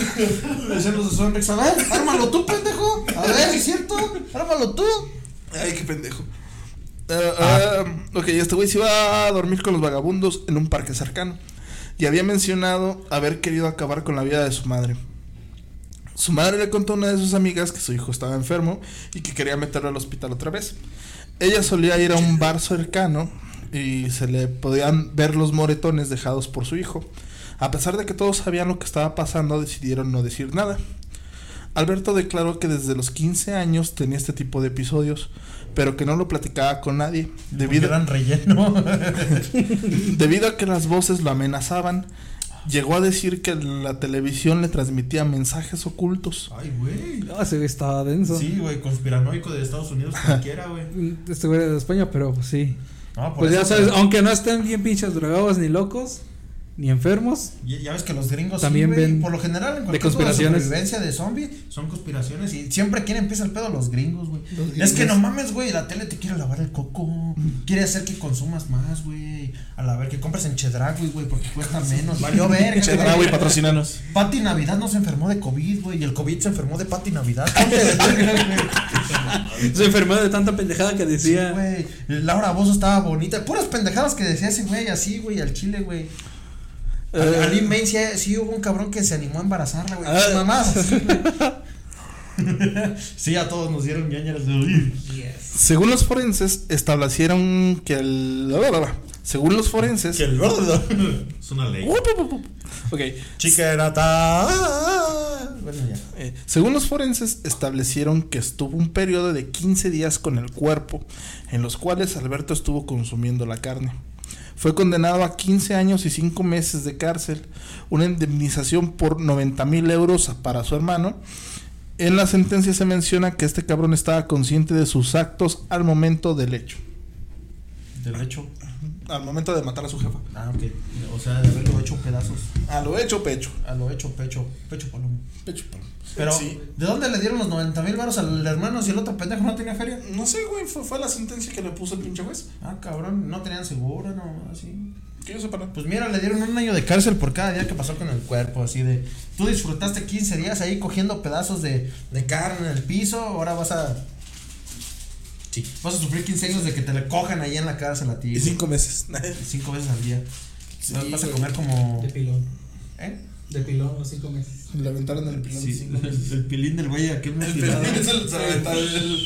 Speaker 2: Le decían los de Sonrix, a ver, ármalo tú, pendejo. A ver, es cierto. Ármalo tú.
Speaker 1: Ay, qué pendejo. Ah, ah, ok, este güey se iba a dormir con los vagabundos en un parque cercano. Y había mencionado haber querido acabar con la vida de su madre. Su madre le contó a una de sus amigas que su hijo estaba enfermo y que quería meterlo al hospital otra vez. Ella solía ir a un bar cercano y se le podían ver los moretones dejados por su hijo. A pesar de que todos sabían lo que estaba pasando, decidieron no decir nada. Alberto declaró que desde los 15 años tenía este tipo de episodios, pero que no lo platicaba con nadie,
Speaker 2: Debido eran relleno.
Speaker 1: debido a que las voces lo amenazaban. Llegó a decir que la televisión le transmitía mensajes ocultos.
Speaker 2: Ay, güey.
Speaker 3: No, ese güey estaba denso.
Speaker 2: Sí, güey, conspiranoico de Estados Unidos cualquiera, güey.
Speaker 3: Este güey de España, pero pues sí.
Speaker 2: No, por
Speaker 3: Pues ya sabes, aunque no estén bien pinches drogados ni locos, ni enfermos.
Speaker 2: Ya, ya ves que los gringos
Speaker 3: También
Speaker 2: sí,
Speaker 3: ven
Speaker 2: por lo general en
Speaker 3: de
Speaker 2: cualquier cosa
Speaker 3: conspiraciones.
Speaker 2: supervivencia de zombie son conspiraciones y siempre quién empieza el pedo los gringos, güey. Es
Speaker 3: gringos.
Speaker 2: que no mames, güey, la tele te quiere lavar el coco, quiere hacer que consumas más, güey. A la ver que compres en Chedraui, güey, porque cuesta menos. Valió ver,
Speaker 1: Chedraui, patrocinanos.
Speaker 2: Pati Navidad no se enfermó de COVID, güey, y el COVID se enfermó de Pati Navidad. De.
Speaker 3: Se enfermó de tanta pendejada que
Speaker 2: Sí,
Speaker 3: decía.
Speaker 2: güey. Laura Bozo estaba bonita. Puras pendejadas que decía ese güey así, güey, al chile, güey.
Speaker 1: Eh,
Speaker 2: Ali Main sí, sí hubo un cabrón que se animó a embarazarla, güey. Nada más. así, güey. sí, a todos nos dieron ñañaras de "Uy".
Speaker 1: según los forenses, establecieron que el. Según los forenses.
Speaker 2: Que el
Speaker 4: Es una ley.
Speaker 1: Ok.
Speaker 2: Chica era ta. Bueno, ya.
Speaker 1: Eh, según los forenses, establecieron que estuvo un periodo de 15 días con el cuerpo, en los cuales Alberto estuvo consumiendo la carne. Fue condenado a 15 años y 5 meses de cárcel, una indemnización por 90 mil euros para su hermano. En la sentencia se menciona que este cabrón estaba consciente de sus actos al momento del hecho,
Speaker 2: Del hecho.
Speaker 1: Al momento de matar a su jefa.
Speaker 2: Ah, ok. O sea, de haberlo hecho pedazos.
Speaker 1: A lo hecho, pecho.
Speaker 2: A lo hecho pecho. Pecho palomo.
Speaker 1: Pecho.
Speaker 2: Pero,
Speaker 1: Sí.
Speaker 2: ¿de dónde le dieron los 90 mil baros al hermano si el otro pendejo no tenía feria?
Speaker 1: No sé, güey, fue, fue la sentencia que le puso el pinche juez.
Speaker 2: Ah, cabrón, no tenían seguro, no, así.
Speaker 1: Que yo sepa.
Speaker 2: Pues mira, le dieron un año de cárcel por cada día que pasó con el cuerpo, así de... Tú disfrutaste 15 días ahí cogiendo pedazos de, de carne en el piso, ahora vas a... Sí. Vas a sufrir 15 años de que te le cojan ahí en la cárcel a ti.
Speaker 1: Y cinco meses.
Speaker 2: Cinco veces al día.
Speaker 3: Sí,
Speaker 2: vas a comer como...
Speaker 3: De pilón.
Speaker 2: ¿Eh?
Speaker 3: De pilón, los cinco meses.
Speaker 1: Le aventaron el pilón.
Speaker 2: Sí,
Speaker 1: cinco meses.
Speaker 2: el pilín del güey aquel
Speaker 1: El
Speaker 2: mutilado.
Speaker 1: pilón se le- aventaron el-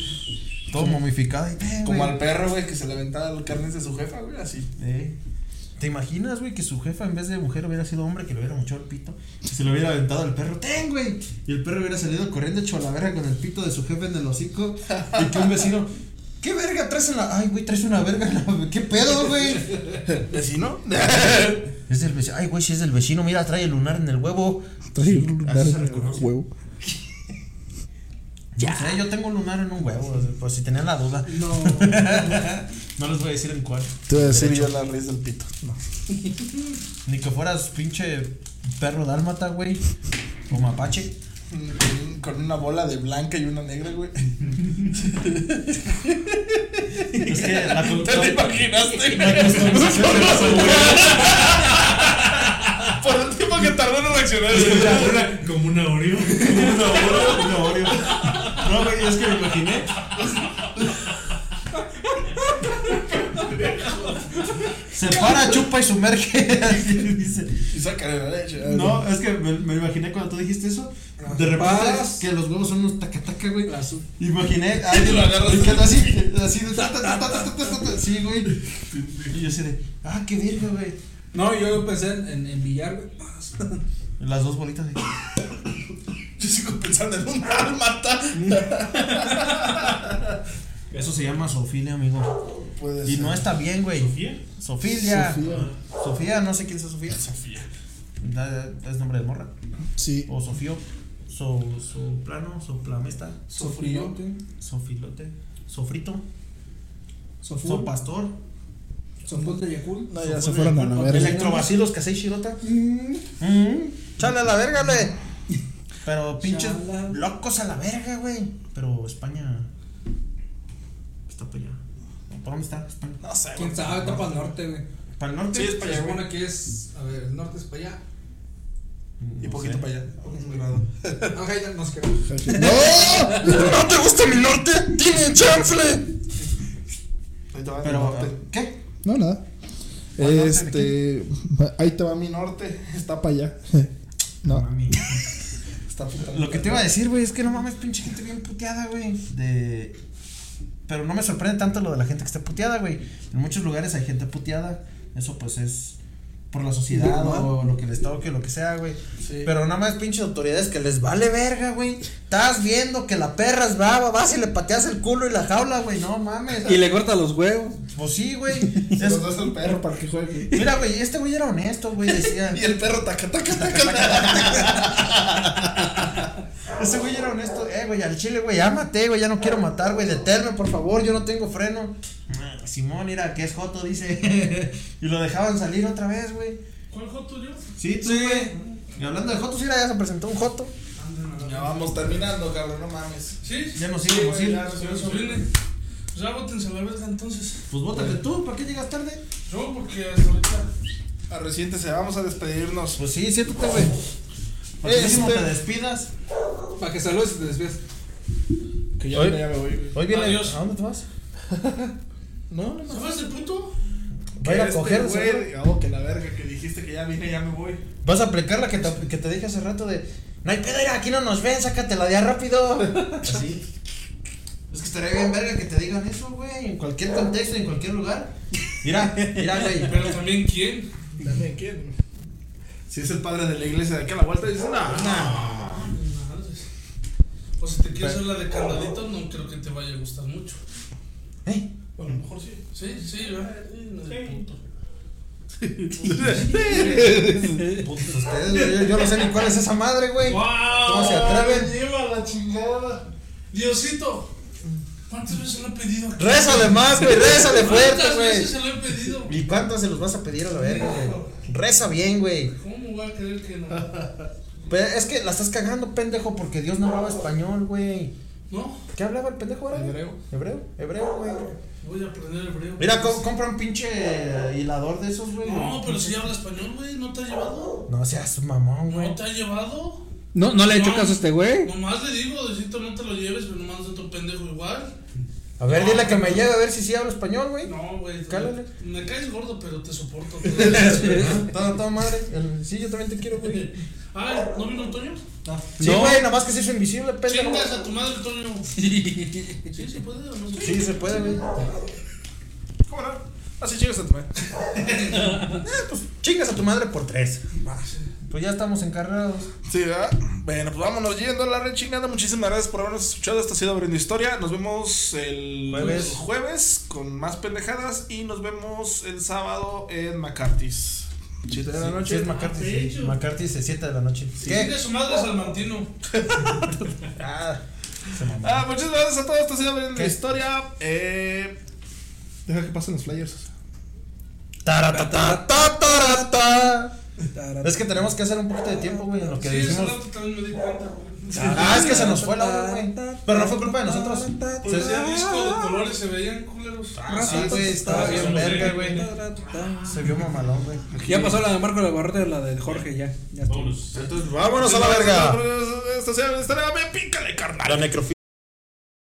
Speaker 2: Todo momificado y ven,
Speaker 1: Como
Speaker 2: güey.
Speaker 1: al perro, güey, que se le aventaba el carnes de su jefa, güey, así.
Speaker 2: Eh, ¿Te imaginas, güey, que su jefa en vez de mujer hubiera sido hombre, que le hubiera mochado el pito? Y se lo hubiera aventado al perro, ¡ten, güey! Y el perro hubiera salido corriendo hecho a la verga con el pito de su jefe en el hocico. Y que un vecino, ¿qué verga traes en la.? Ay, güey, traes una verga en la. ¿Qué pedo, güey?
Speaker 1: ¿Vecino?
Speaker 2: Es del vecino. Ay, güey, si es del vecino, mira, trae el lunar en el huevo.
Speaker 1: Trae
Speaker 2: un lunar en el
Speaker 1: huevo.
Speaker 2: Ya. No sé, yo tengo un lunar en un huevo, por si tenían la duda.
Speaker 3: No.
Speaker 2: No les voy a decir en cuál.
Speaker 1: Te voy a decir yo la raíz del pito. No.
Speaker 2: Ni que fueras pinche perro dálmata, güey. O mapache.
Speaker 1: Con, una bola de blanca y una negra, güey.
Speaker 2: Es que la,
Speaker 1: ¿Te imaginaste?
Speaker 2: la customización de los
Speaker 1: Por el tiempo que tardó en reaccionar.
Speaker 4: Como una Oreo.
Speaker 2: Una Oreo, una Oreo. No, güey, es que me imaginé. Se para, chupa y sumerge.
Speaker 1: Y saca de la leche.
Speaker 2: No, es que me, imaginé cuando tú dijiste eso. De repente que los huevos son unos tacataca, güey. Imaginé a alguien
Speaker 1: lo agarras
Speaker 2: y que así, así Sí, güey. Y yo así de, ah, qué verga, güey.
Speaker 3: No, yo pensé en, en, en billar, güey.
Speaker 2: Las dos bolitas de.
Speaker 1: Yo sigo pensando en un armata.
Speaker 2: Eso se llama sofilia, amigo.
Speaker 1: Puede
Speaker 2: Y
Speaker 1: ser.
Speaker 2: no está bien, güey.
Speaker 4: ¿Sofía?
Speaker 2: Sofilia.
Speaker 1: Sofía.
Speaker 2: Sofía, no sé quién es Sofía.
Speaker 1: Sofía.
Speaker 2: Es nombre de morra.
Speaker 1: Sí.
Speaker 2: O Sofío. So, soplano, soplamesta.
Speaker 3: Sofriote.
Speaker 2: Sofilote. Sofrito.
Speaker 3: Sofur.
Speaker 2: Sopastor.
Speaker 3: Sopote Yakul.
Speaker 1: No, ya se fueron a la verga.
Speaker 2: Electrobacilos, Casey Shirota. Mm. Chale a la verga, güey. Pero pinches
Speaker 3: Chala.
Speaker 2: locos a la verga, güey. Pero España. Está para allá. ¿Para dónde está?
Speaker 1: No sé,
Speaker 3: ¿Quién
Speaker 1: güey.
Speaker 3: sabe? Está para el norte, güey.
Speaker 2: ¿Para el norte?
Speaker 1: Sí, es para allá, güey.
Speaker 3: que es. A ver, el norte es para allá.
Speaker 1: Y
Speaker 2: No
Speaker 1: poquito
Speaker 2: sé.
Speaker 1: para allá. Un grado.
Speaker 3: Ajá, ya nos quedó.
Speaker 1: ¡No! ¿No te gusta mi norte? ¡Tiene chanfle! Ahí te va mi
Speaker 2: Pero,
Speaker 1: norte.
Speaker 2: ¿qué?
Speaker 1: No, nada. Este. Ahí te va mi norte. Está para allá. No,
Speaker 2: Mami.
Speaker 1: está puta.
Speaker 2: Lo que te iba a decir, güey, es que no mames, pinche gente bien puteada, güey. De. Pero no me sorprende tanto lo de la gente que está puteada, güey. En muchos lugares hay gente puteada. Eso pues es por la sociedad o lo que les toque, lo que sea, güey.
Speaker 1: Sí.
Speaker 2: Pero nada más pinches autoridades que les vale verga, güey. Estás viendo que la perra es brava, vas y le pateas el culo y la jaula, güey. No mames.
Speaker 3: Y le corta los huevos.
Speaker 2: Pues sí, güey.
Speaker 1: Se
Speaker 2: Es-
Speaker 1: los das al perro para que juegue.
Speaker 2: Mira, güey, este güey era honesto, güey. Decía.
Speaker 1: Y el perro taca, taca, taca, taca.
Speaker 2: Ese güey era honesto. Güey, al chile, güey, ámate, güey, ya no quiero matar, güey. Deténme, por favor, yo no tengo freno. Ah, Simón, mira, que es Joto, dice. y lo dejaban salir otra vez, güey.
Speaker 4: ¿Cuál joto yo?
Speaker 2: Sí, tú, güey. Y hablando de Jotos, mira, ya se presentó un Joto.
Speaker 1: Ya vamos terminando, cabrón, no mames.
Speaker 4: Sí.
Speaker 2: Ya nos
Speaker 1: Sí,
Speaker 2: íbamos ir.
Speaker 1: ya nos
Speaker 4: Se. Pues ya bótense a la verga entonces.
Speaker 2: Pues bótate tú, ¿para qué llegas tarde?
Speaker 4: Yo porque hasta ahorita.
Speaker 1: A reciéntese, vamos a despedirnos.
Speaker 2: Pues sí, siéntate, güey. Para que
Speaker 1: Este-
Speaker 2: te despidas.
Speaker 3: Para que saludes y te despidas.
Speaker 1: Que ya,
Speaker 2: Hoy-
Speaker 1: ya me voy, güey.
Speaker 2: Hoy viene.
Speaker 4: Adiós.
Speaker 2: ¿A dónde te vas?
Speaker 1: No, no,
Speaker 4: ¿Se
Speaker 1: no.
Speaker 4: fue ese puto?
Speaker 2: Va a ir a
Speaker 1: este
Speaker 2: coger,
Speaker 1: güey. Oh, que la verga, que dijiste que ya vine, ya me voy.
Speaker 2: Vas a aplicar la que te, que te dije hace rato de. No hay pedo, aquí no nos ven, sácatela ya rápido. Así. Es que estaría bien verga que te digan eso, güey. En cualquier contexto, en cualquier lugar. Mira, mira, güey.
Speaker 4: Pero también quién.
Speaker 1: También, ¿quién? Si es el padre de la iglesia de aquí a la vuelta, dices, no, no.
Speaker 4: O si te quieres hacer la de candadito, no creo que te vaya a gustar mucho.
Speaker 2: ¿Eh?
Speaker 1: Bueno, a lo mejor sí.
Speaker 4: Sí, sí, ¿verdad? Sí, no de puto.
Speaker 2: Putos ustedes. Yo, yo no sé ni cuál es esa madre, güey.
Speaker 4: ¡Wow!
Speaker 2: ¿Cómo se atreven?
Speaker 1: Lleva la chingada.
Speaker 4: Diosito, ¿cuántas veces lo he pedido?
Speaker 2: Rézale más, güey. Rézale fuerte,
Speaker 4: ¿Cuántas
Speaker 2: güey.
Speaker 4: veces se lo he pedido?
Speaker 2: ¿Y cuántos se los vas a pedir a la verga, güey? Reza bien, güey.
Speaker 4: ¿Cómo voy a creer que no?
Speaker 2: Pero es que la estás cagando, pendejo, porque Dios no hablaba español, güey.
Speaker 4: ¿No?
Speaker 2: ¿Qué hablaba el pendejo ahora?
Speaker 3: Hebreo.
Speaker 2: Hebreo, hebreo, güey.
Speaker 4: Voy a aprender hebreo.
Speaker 2: Mira, co- compra un pinche hilador de esos, güey.
Speaker 4: No, pero si habla español, güey. ¿No te ha llevado?
Speaker 2: No seas mamón, güey.
Speaker 4: ¿No te ha llevado?
Speaker 3: No, no le he hecho caso a este güey.
Speaker 4: Nomás le digo, decito, no te lo lleves, pero nomás otro pendejo igual.
Speaker 2: A ver, dile que me lleve a ver si sí habla español, güey.
Speaker 4: No, güey.
Speaker 2: Cálale.
Speaker 4: Me caes gordo, pero te soporto.
Speaker 2: Toda, toda madre. Sí, yo también te quiero, güey.
Speaker 4: Ay, ¿no vino Toño?
Speaker 2: Sí, güey, nada más que se hizo invisible, pendejo.
Speaker 4: Chingas a tu madre, Toño. Sí, se puede o no
Speaker 2: Sí, se puede, güey.
Speaker 1: ¿Cómo no? Así chingas a tu madre.
Speaker 2: Chingas a tu madre por tres. Pues ya estamos encargados.
Speaker 1: Sí, ¿verdad? Bueno, pues vámonos yendo a la rechingada. Muchísimas gracias por habernos escuchado. Esto ha sido Abriendo Historia. Nos vemos el
Speaker 2: Jueves.
Speaker 1: jueves con más pendejadas. Y nos vemos el sábado en McCarthy's. Siete de la
Speaker 2: Sí,
Speaker 1: noche.
Speaker 2: es McCarthy. Sí. McCarthy es 7 de la noche.
Speaker 4: Chingue
Speaker 2: ¿Qué?
Speaker 4: su madre Salmantino.
Speaker 2: Ah.
Speaker 1: Ah, muchas gracias a todos. Esto ha sido Abriendo
Speaker 2: ¿Qué?
Speaker 1: Historia. Eh, deja que pasen los flyers.
Speaker 2: Taratata, tatarata. Es que tenemos que hacer un poquito de tiempo, güey, en lo que
Speaker 4: Sí,
Speaker 2: decimos.
Speaker 4: también me di cuenta, güey.
Speaker 2: Ah, es que se nos fue la hora, güey. Pero no fue culpa de nosotros.
Speaker 4: Porque ese disco de colores se veían culeros.
Speaker 2: Ah, sí, güey, estaba bien verga, güey. Se vio mamalón, güey.
Speaker 3: Ya pasó la de Marco de Barrete, la de Jorge, ya. Ya.
Speaker 2: Entonces, vámonos a la verga.
Speaker 1: Abriendo Historia. Me pícale, carnal.
Speaker 5: La necrofilia.